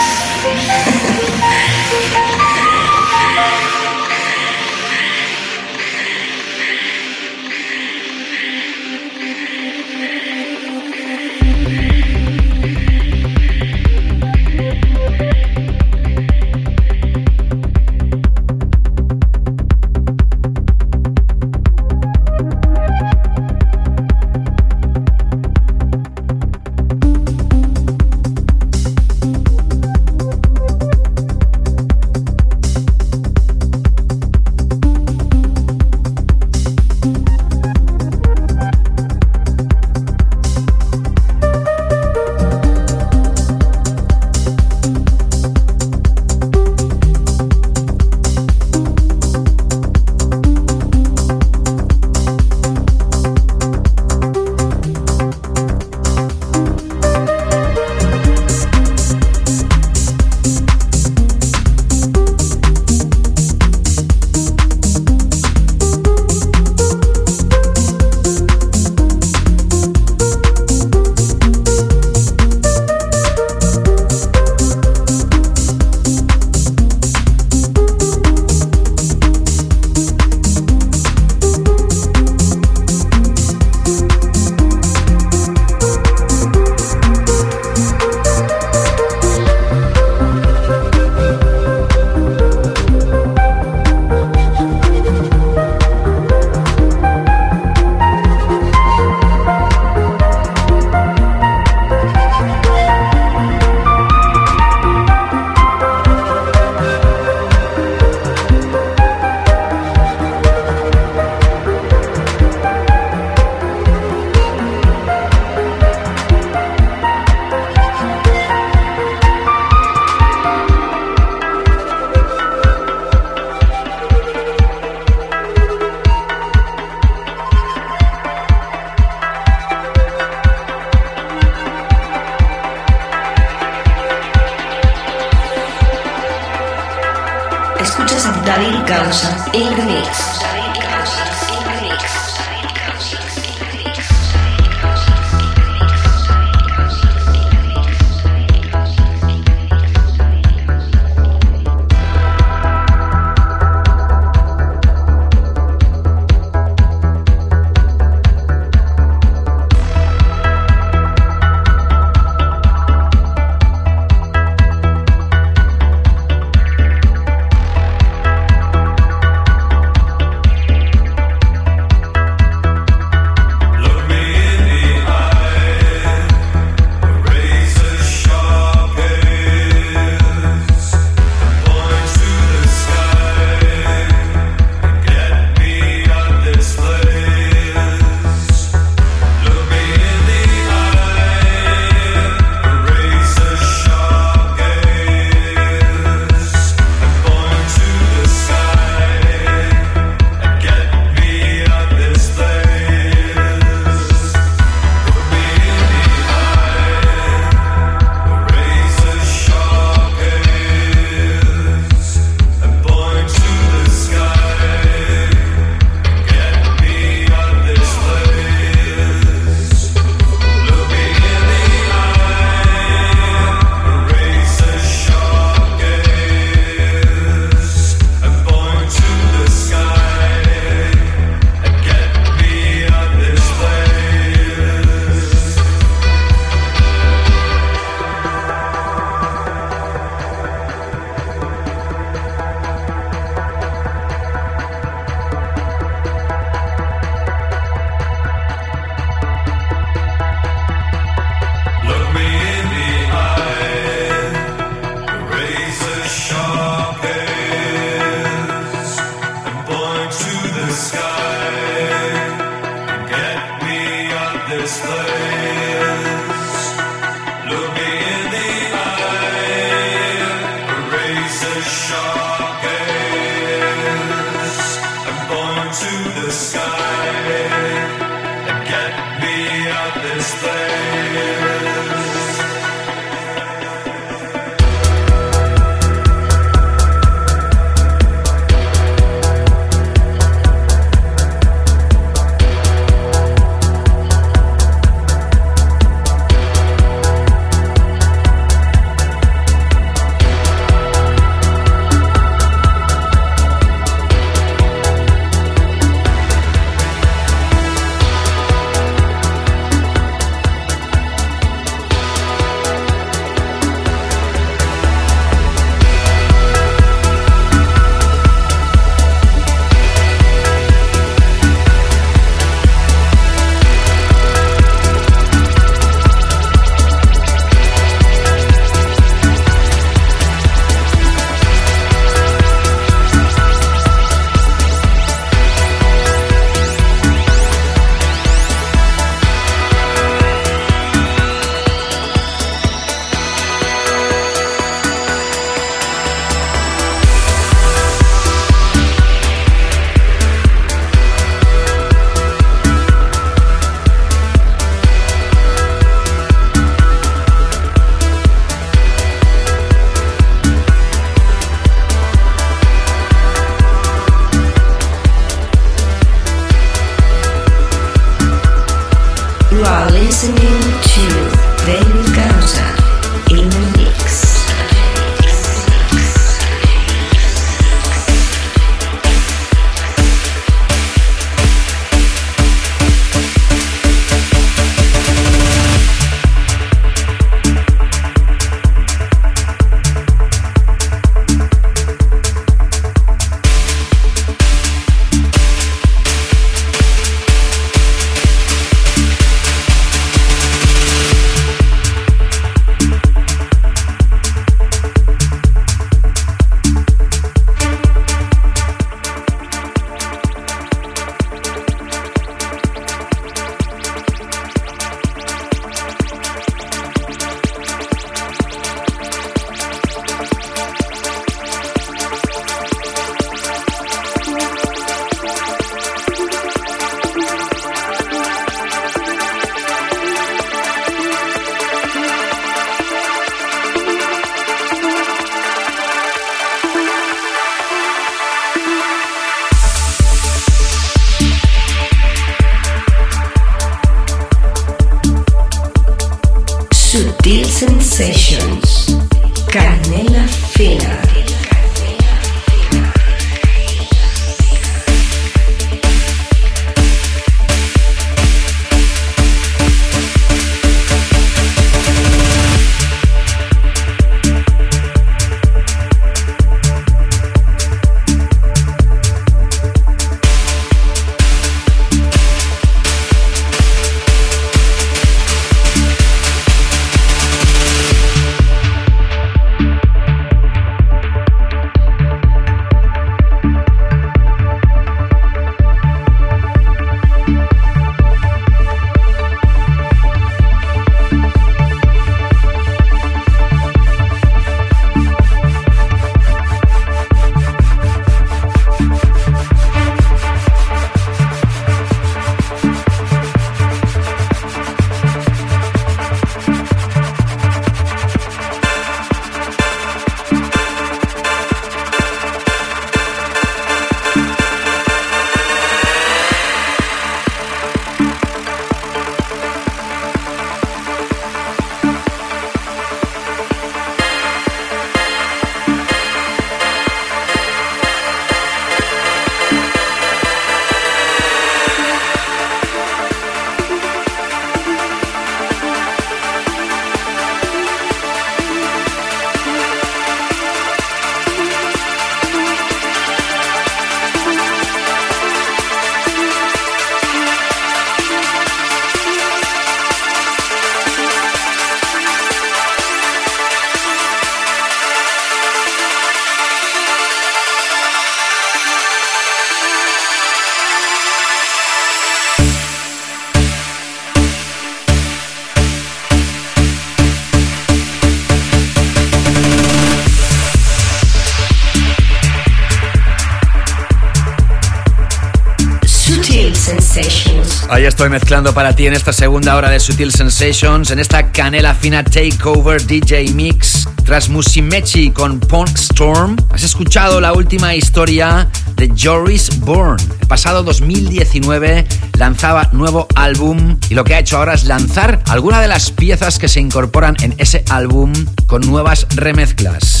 Estoy mezclando para ti en esta segunda hora de Sutil Sensations, en esta canela fina Takeover DJ Mix, tras Musimechi con Punk Storm. Has escuchado la última historia de Joris Bourne. El pasado 2019 lanzaba nuevo álbum y lo que ha hecho ahora es lanzar algunas de las piezas que se incorporan en ese álbum con nuevas remezclas.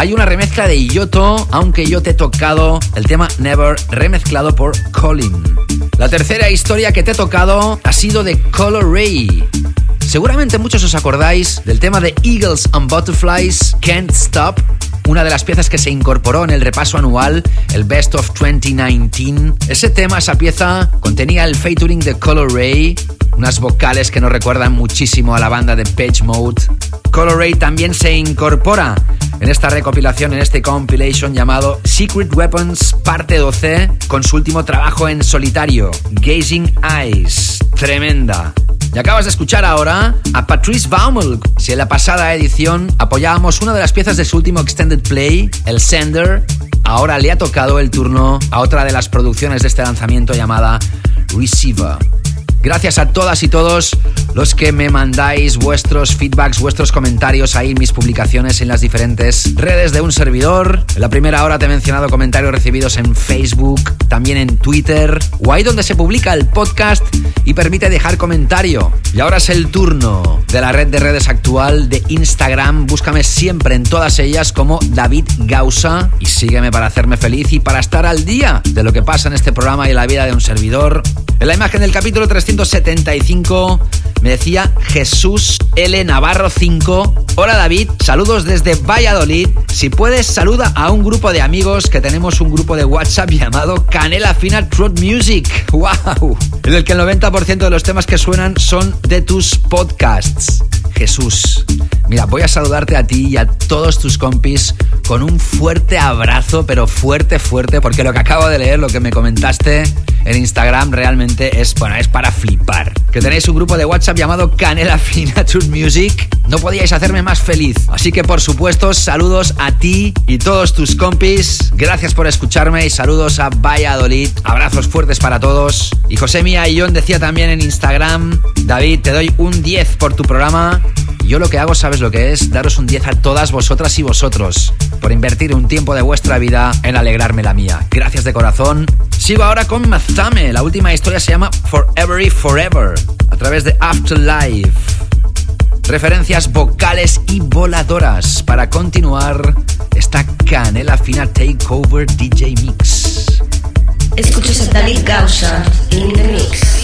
Hay una remezcla de Yoto, aunque yo te he tocado el tema Never remezclado por Colin. La tercera historia que te he tocado ha sido de Color Ray. Seguramente muchos os acordáis del tema de Eagles and Butterflies Can't Stop, una de las piezas que se incorporó en el repaso anual, el Best of 2019. Ese tema, esa pieza, contenía el featuring de Color Ray, unas vocales que nos recuerdan muchísimo a la banda de Page Mode. Color Ray también se incorpora en esta recopilación, en este compilation llamado Secret Weapons Parte 12, con su último trabajo en solitario, Gazing Eyes. Tremenda. Y acabas de escuchar ahora a Patrice Baumel. Si en la pasada edición apoyábamos una de las piezas de su último extended play, el Sender, ahora le ha tocado el turno a otra de las producciones de este lanzamiento llamada Receiver. Gracias a todas y todos los que me mandáis vuestros feedbacks, vuestros comentarios ahí en mis publicaciones en las diferentes redes de un servidor. En la primera hora te he mencionado comentarios recibidos en Facebook, también en Twitter, o ahí donde se publica el podcast y permite dejar comentario. Y ahora es el turno de la red de redes actual de Instagram. Búscame siempre en todas ellas como David Gausa y sígueme para hacerme feliz y para estar al día de lo que pasa en este programa y en la vida de un servidor. En la imagen del capítulo 375 me decía Jesús L. Navarro 5. Hola David, saludos desde Valladolid. Si puedes, saluda a un grupo de amigos que tenemos un grupo de WhatsApp llamado Canela Fina Truth Music. ¡Wow! En el que el 90% de los temas que suenan son de tus podcasts. Jesús, mira, voy a saludarte a ti y a todos tus compis con un fuerte abrazo, pero fuerte, fuerte, porque lo que acabo de leer, lo que me comentaste en Instagram realmente es, bueno, es para flipar. Que tenéis un grupo de WhatsApp llamado Canela Fina Music. No podíais hacerme más feliz. Así que por supuesto, saludos a ti y todos tus compis. Gracias por escucharme y saludos a Valladolid. Abrazos fuertes para todos. Y José Mía y John decía también en Instagram, David, te doy un 10 por tu programa. Yo lo que hago, ¿sabes lo que es? Daros un 10 a todas vosotras y vosotros por invertir un tiempo de vuestra vida en alegrarme la mía. Gracias de corazón. Sigo ahora con Mazame. La última historia se llama Forever y Forever a través de Afterlife. Referencias vocales y voladoras para continuar esta canela fina takeover DJ Mix. Escuchas a David Gausa in the mix.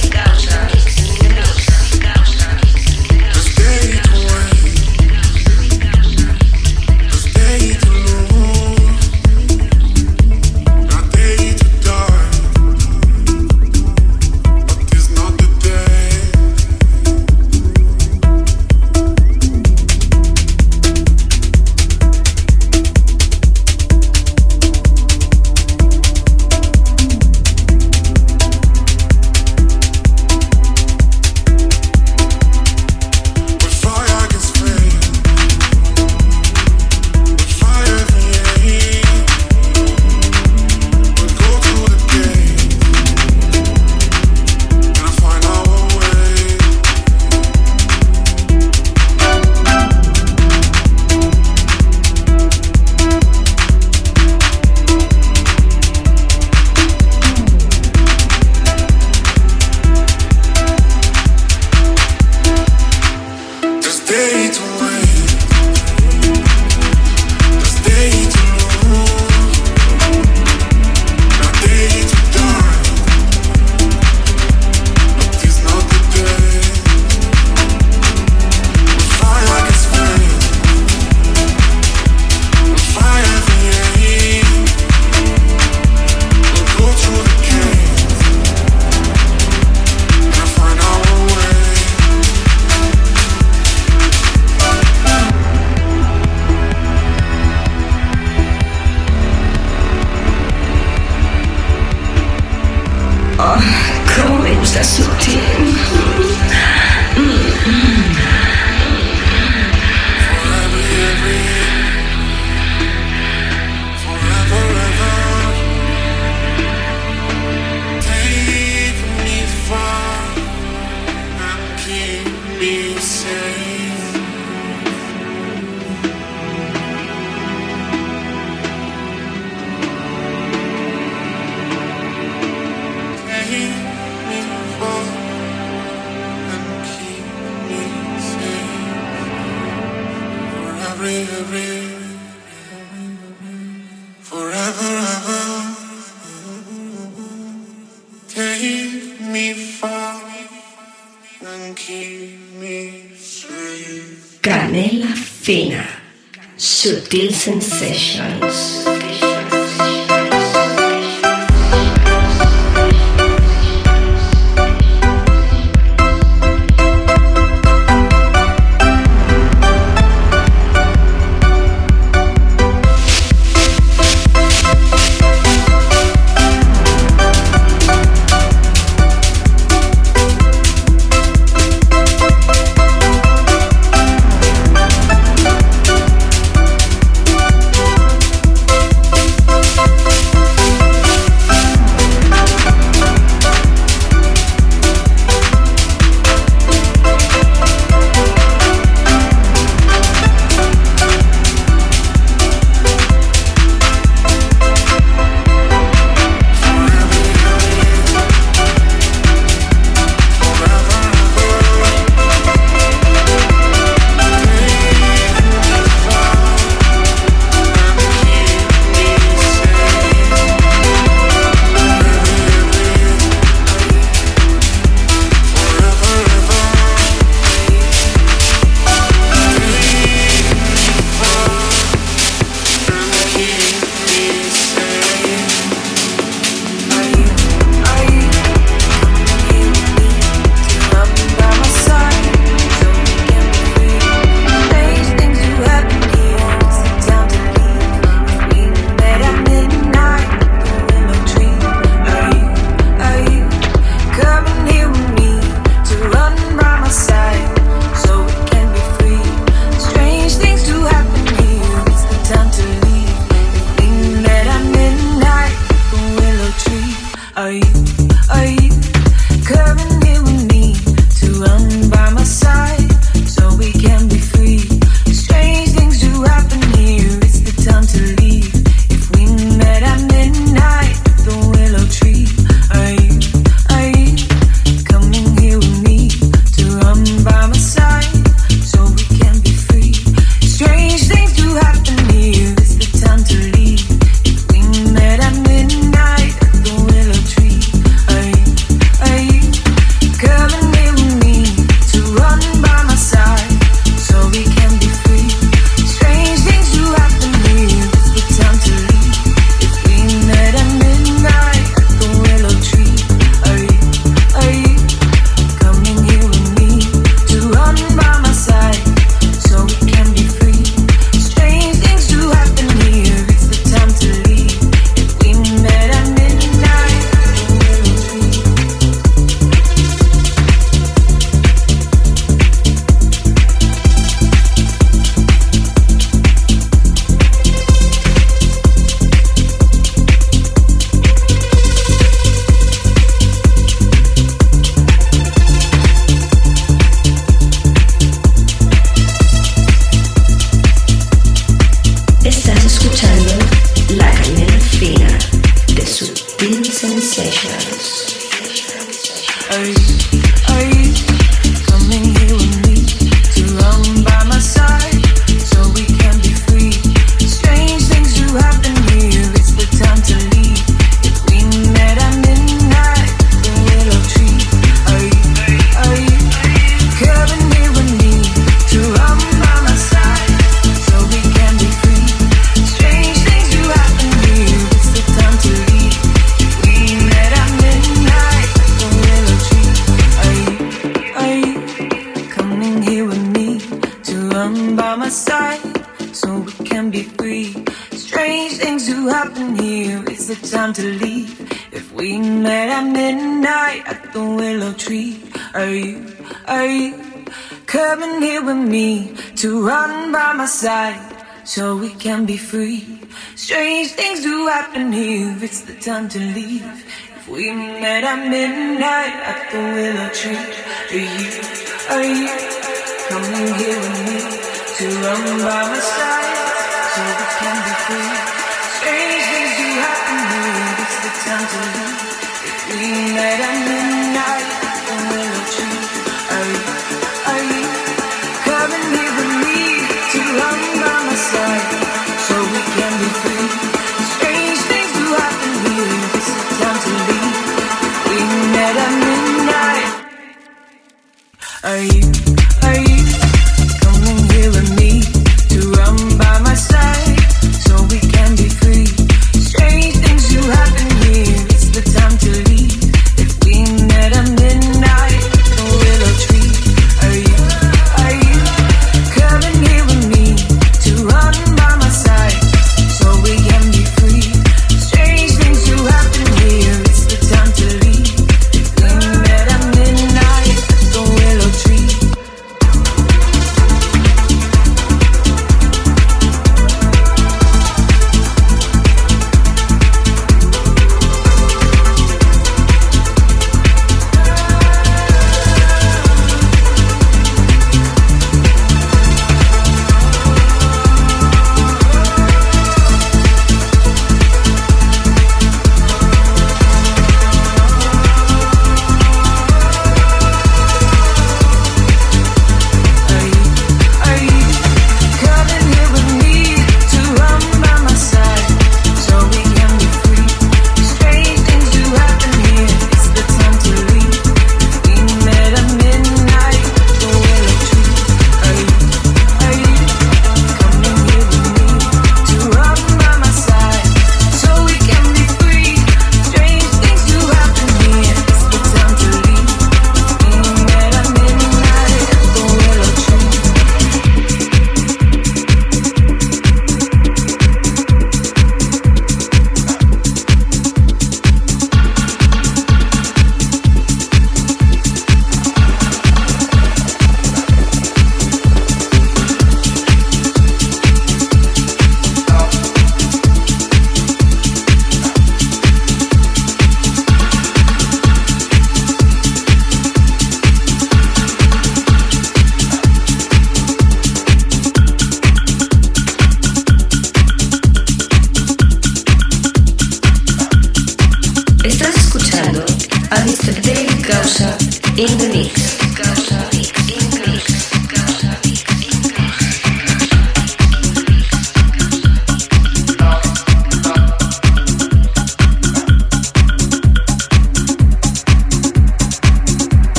feito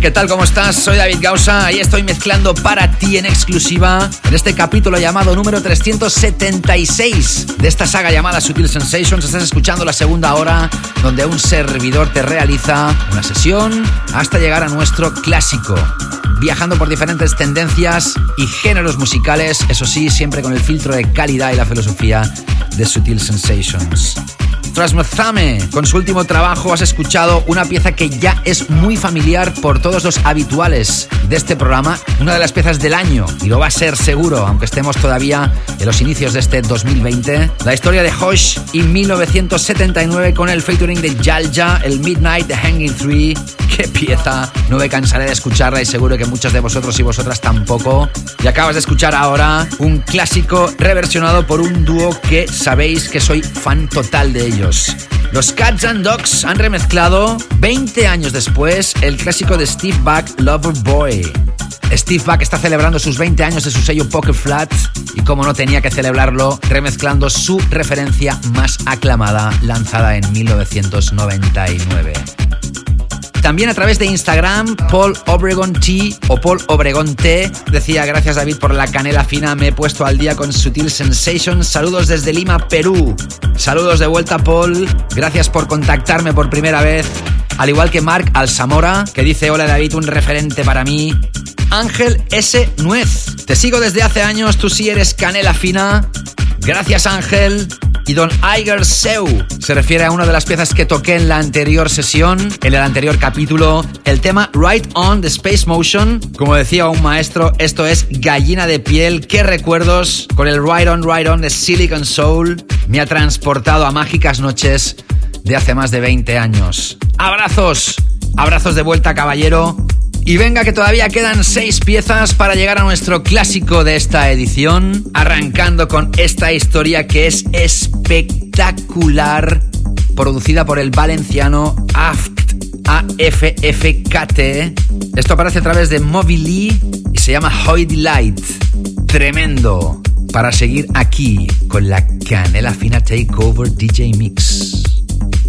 ¿qué tal? ¿Cómo estás? Soy David Gausa y estoy mezclando para ti en exclusiva en este capítulo llamado número 376 de esta saga llamada Sutil Sensations. Estás escuchando la segunda hora donde un servidor te realiza una sesión hasta llegar a nuestro clásico. Viajando por diferentes tendencias y géneros musicales, eso sí, siempre con el filtro de calidad y la filosofía de Sutil Sensations. Trasmozame, con su último trabajo has escuchado una pieza que ya es muy familiar por todos los habituales de este programa, una de las piezas del año, y lo va a ser seguro, aunque estemos todavía en los inicios de este 2020. La historia de Hosh y 1979 con el featuring de Jalja, el Midnight The Hanging Three. ¡Qué pieza! No me cansaré de escucharla y seguro que muchos de vosotros y vosotras tampoco. Y acabas de escuchar ahora un clásico reversionado por un dúo que sabéis que soy fan total de ellos. Los Cats and Dogs han remezclado 20 años después el clásico de Steve Buck, Lover Boy. Steve Buck está celebrando sus 20 años de su sello Pocket Flat y como no tenía que celebrarlo, remezclando su referencia más aclamada lanzada en 1999. También a través de Instagram, Paul Obregon T o Paul Obregon T decía: Gracias David por la canela fina, me he puesto al día con Sutil Sensations. Saludos desde Lima, Perú. Saludos de vuelta, Paul. Gracias por contactarme por primera vez. Al igual que Mark Alzamora, que dice: Hola David, un referente para mí. Ángel S. Nuez. Te sigo desde hace años, tú sí eres canela fina. Gracias Ángel. Y Don Iger Seu se refiere a una de las piezas que toqué en la anterior sesión, en el anterior capítulo, el tema Right On the Space Motion. Como decía un maestro, esto es gallina de piel. Qué recuerdos con el Right On, Right On de Silicon Soul. Me ha transportado a mágicas noches de hace más de 20 años. Abrazos, abrazos de vuelta, caballero. Y venga que todavía quedan seis piezas para llegar a nuestro clásico de esta edición, arrancando con esta historia que es espectacular, producida por el valenciano AFT, AFFKT. Esto aparece a través de Mobily y se llama Hoy Delight. Tremendo. Para seguir aquí con la canela fina Takeover DJ Mix.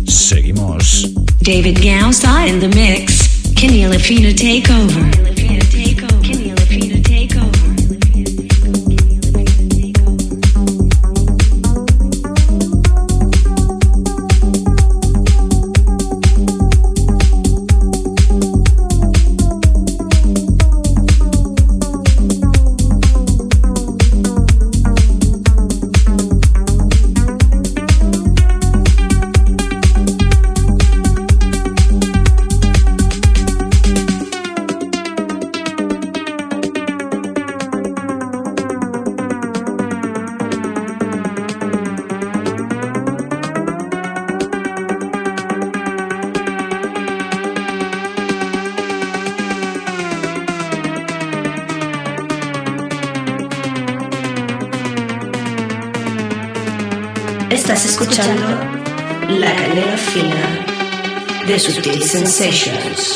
Seguimos. David Gausa in the mix. Kenny Lafina take over. Sensations.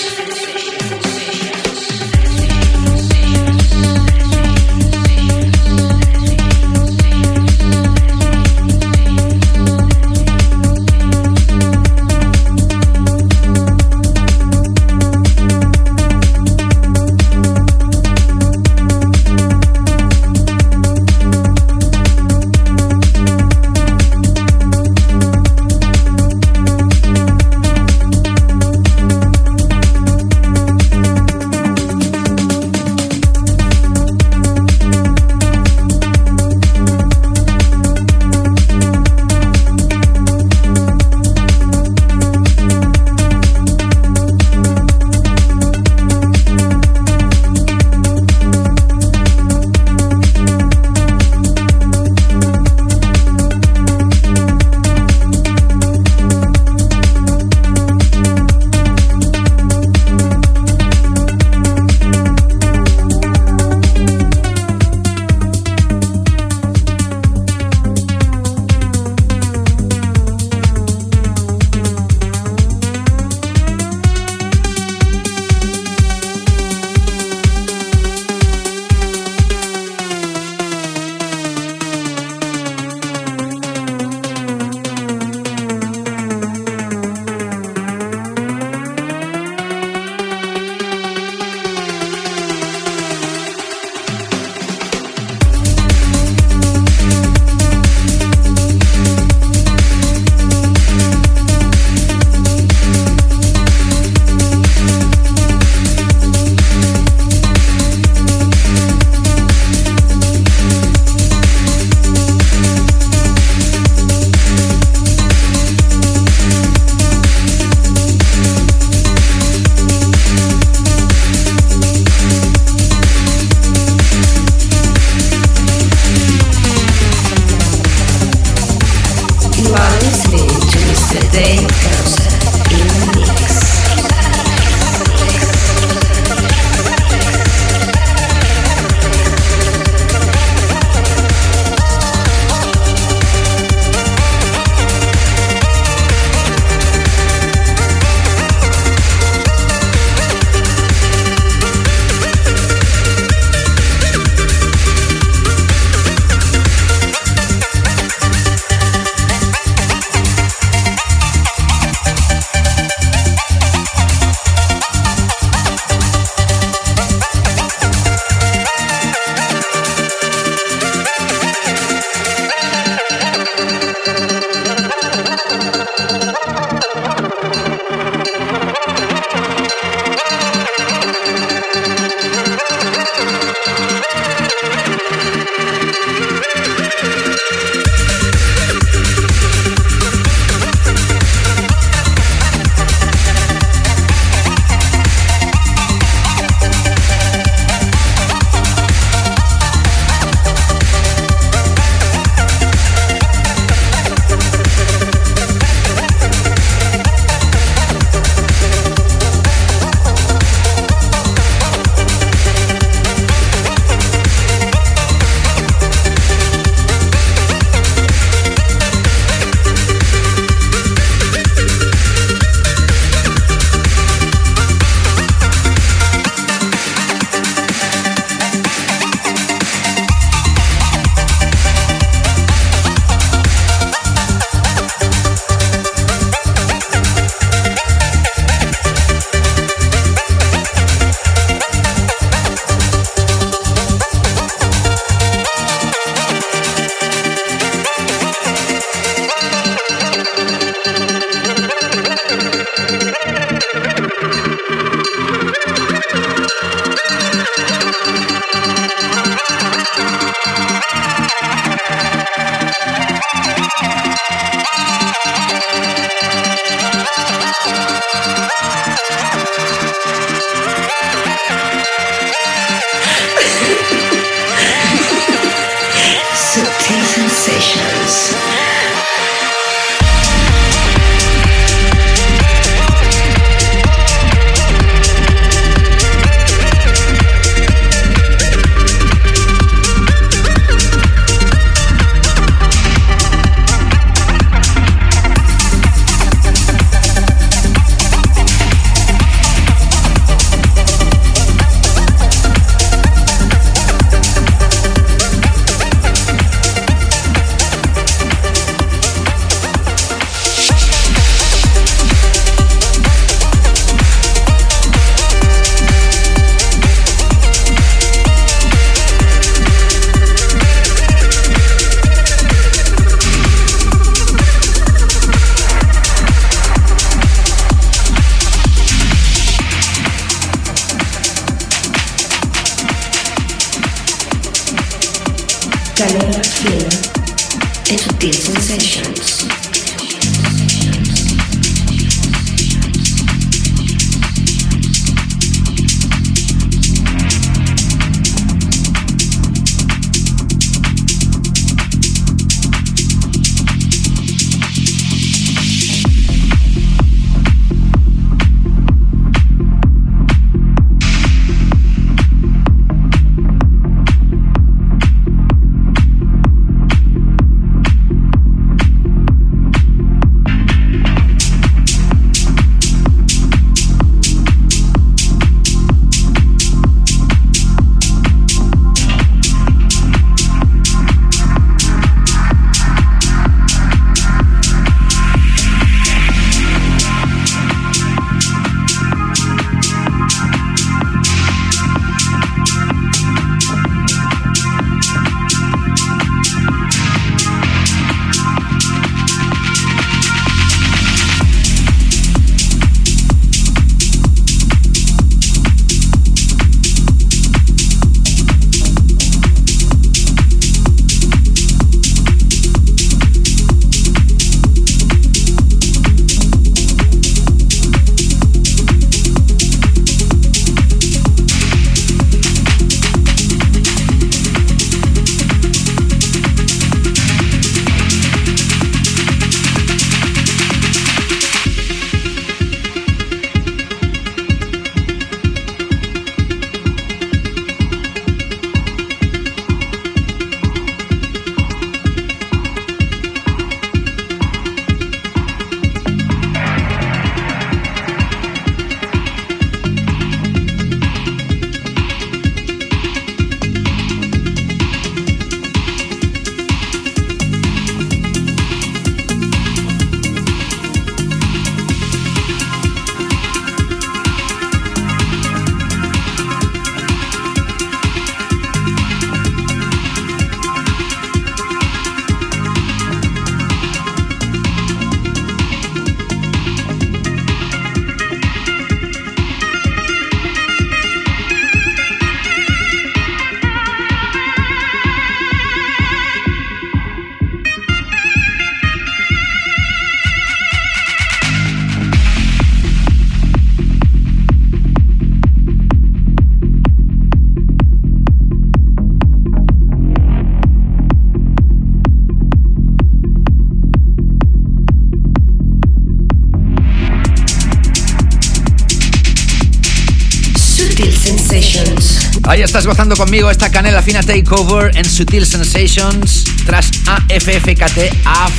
Ahí estás gozando conmigo esta canela fina takeover en Sutil Sensations tras AFFKT AF,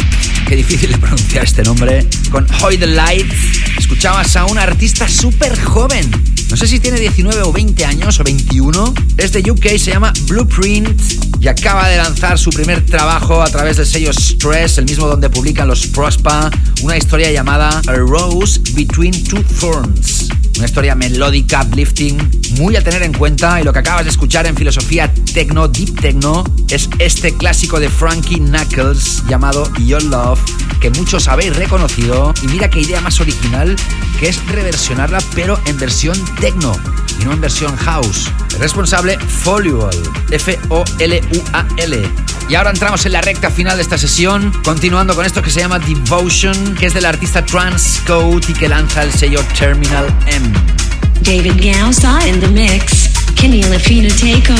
qué difícil de pronunciar este nombre, con Hoy the Light. Escuchabas a un artista súper joven. No sé si tiene 19 o 20 años o 21. Es de UK, se llama Blueprint y acaba de lanzar su primer trabajo a través del sello Stress, el mismo donde publican los Prospa, una historia llamada A Rose Between Two Thorns. Una historia melódica, uplifting, muy a tener en cuenta y lo que acabas de escuchar en filosofía techno, deep techno, es este clásico de Frankie Knuckles llamado Your Love, que muchos habéis reconocido y mira qué idea más original que es reversionarla pero en versión techno y no en versión house. El responsable Folual, F-O-L-U-A-L. Y ahora entramos en la recta final de esta sesión, continuando con esto que se llama Devotion, que es del artista Transcode y que lanza el sello Terminal M. David Gausa in the mix. Kenny Lafina take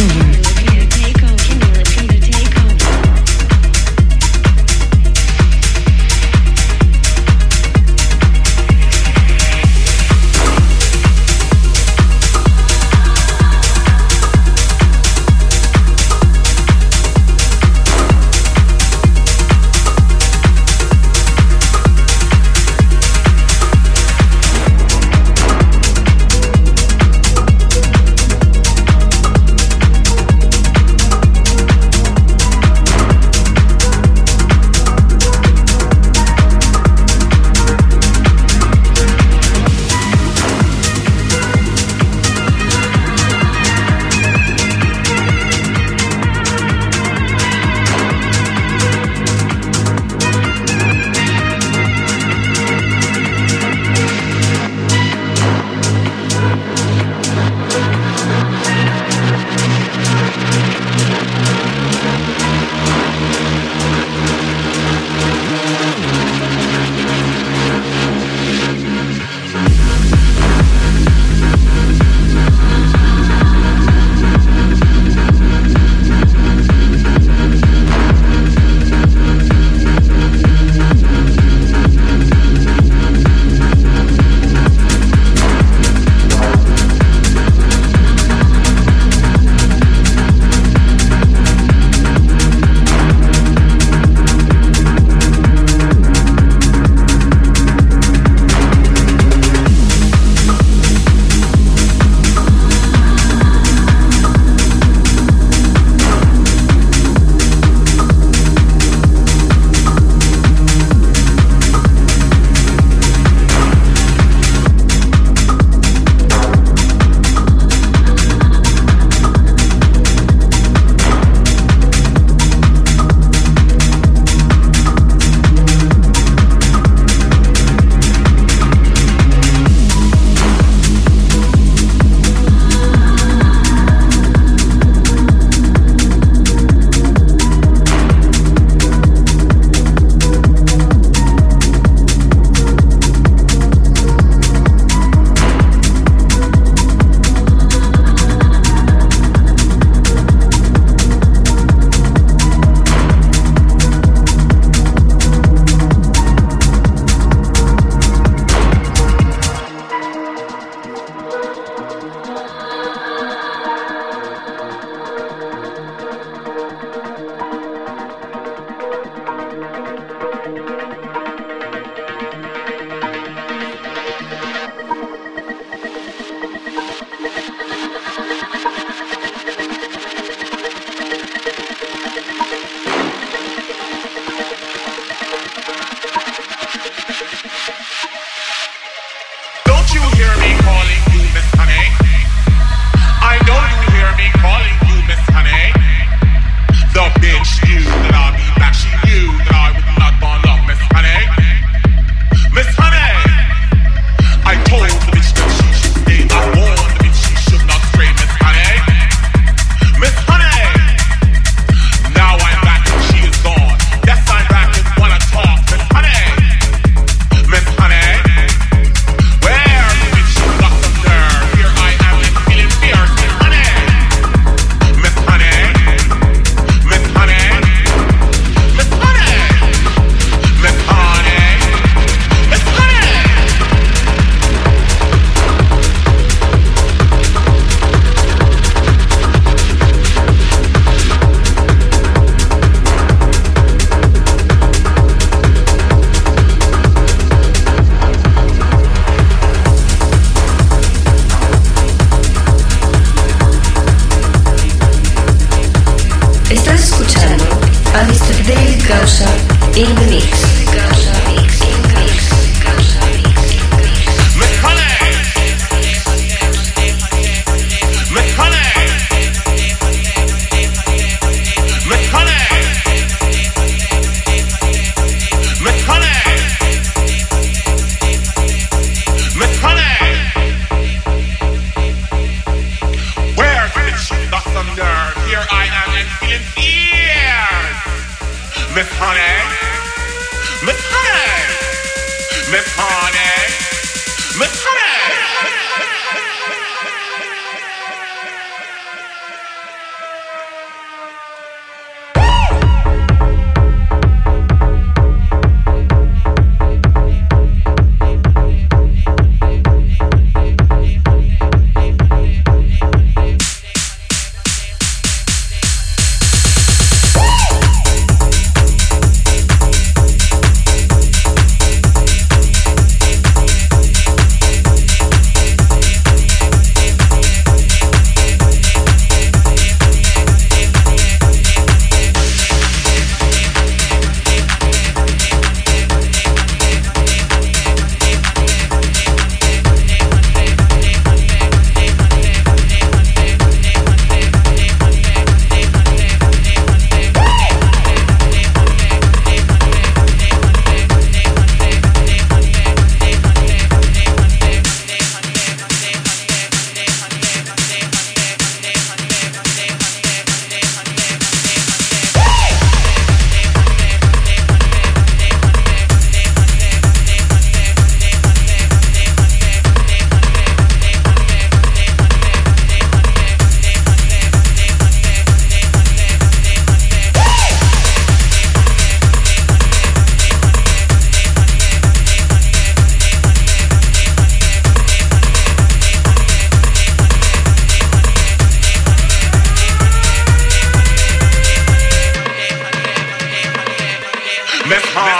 Left hard.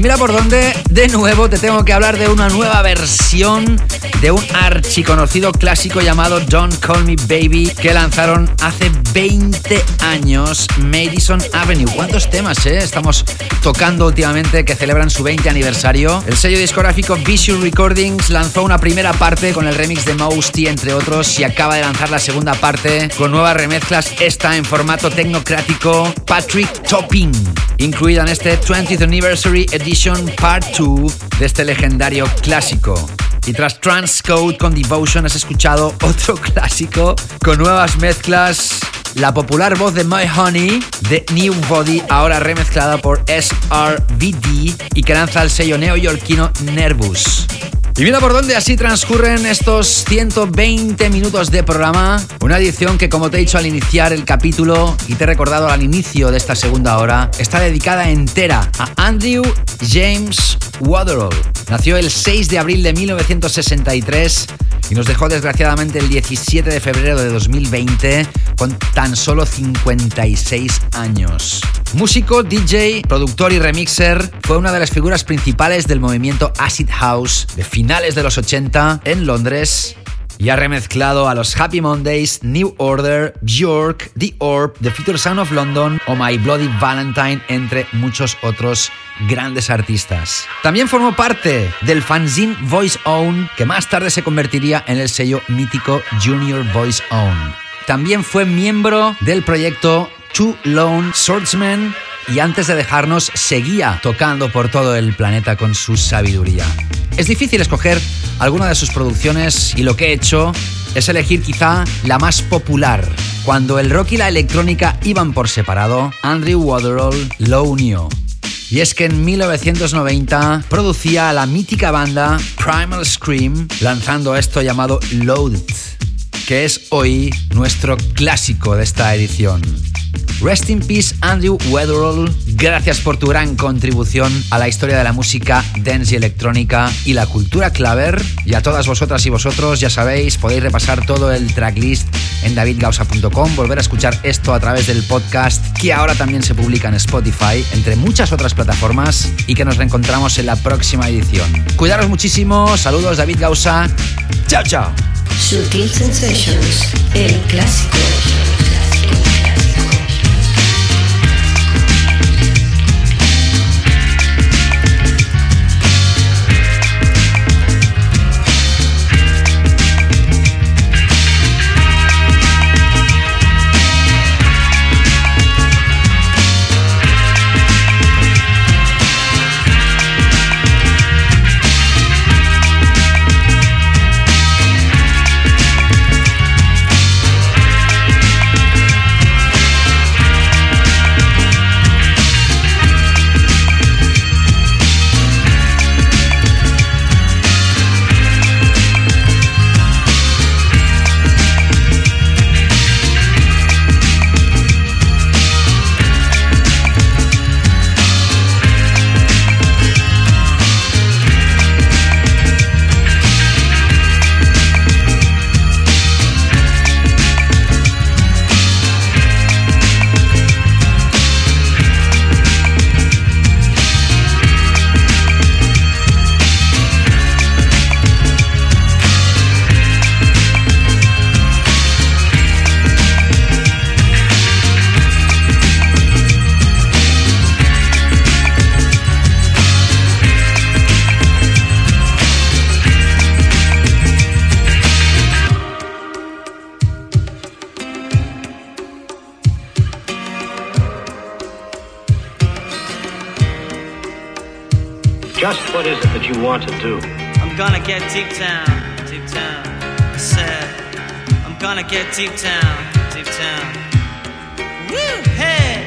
Por dónde de nuevo te tengo que hablar de una nueva versión de un archiconocido clásico llamado Don't Call Me Baby que lanzaron hace 20 años Madison Avenue. ¿Cuántos temas eh? estamos tocando últimamente que celebran su 20 aniversario? El sello discográfico Visual Recordings lanzó una primera parte con el remix de Mousty entre otros y acaba de lanzar la segunda parte con nuevas remezclas, esta en formato tecnocrático Patrick Topping, incluida en este 20th Anniversary Edition Part 2 de este legendario clásico. Y tras Transcode con Devotion has escuchado otro clásico con nuevas mezclas. La popular voz de My Honey de New Body, ahora remezclada por SRVD y que lanza el sello neoyorquino Nervous. Y mira por dónde así transcurren estos 120 minutos de programa. Una edición que, como te he dicho al iniciar el capítulo y te he recordado al inicio de esta segunda hora, está dedicada entera a Andrew James Waterall. Nació el 6 de abril de 1963 y nos dejó desgraciadamente el 17 de febrero de 2020 con tan solo 56 años. Músico, DJ, productor y remixer, fue una de las figuras principales del movimiento Acid House de finales de los 80 en Londres y ha remezclado a los Happy Mondays, New Order, Bjork, The Orb, The Future Sound of London o My Bloody Valentine, entre muchos otros grandes artistas. También formó parte del fanzine Voice Own, que más tarde se convertiría en el sello mítico Junior Voice Own. También fue miembro del proyecto Two Lone Swordsmen y antes de dejarnos seguía tocando por todo el planeta con su sabiduría. Es difícil escoger alguna de sus producciones y lo que he hecho es elegir quizá la más popular. Cuando el rock y la electrónica iban por separado, Andrew Waterall lo unió. Y es que en 1990 producía a la mítica banda Primal Scream lanzando esto llamado Loaded, que es hoy nuestro clásico de esta edición. Rest in peace Andrew Weatherall, gracias por tu gran contribución a la historia de la música dance y electrónica y la cultura claver. Y a todas vosotras y vosotros, ya sabéis, podéis repasar todo el tracklist en davidgausa.com, volver a escuchar esto a través del podcast que ahora también se publica en Spotify, entre muchas otras plataformas y que nos reencontramos en la próxima edición. Cuidaros muchísimo, saludos David Gausa, chao chao. Sutil Sensations, el clásico. Want to do? I'm gonna get deep down, deep down. I said, I'm gonna get deep down, deep down. Woo, hey!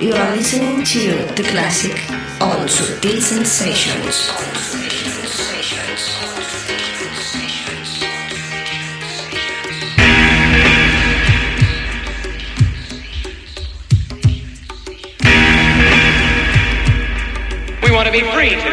You are listening to the classic on Sutil Sensations. We want to be free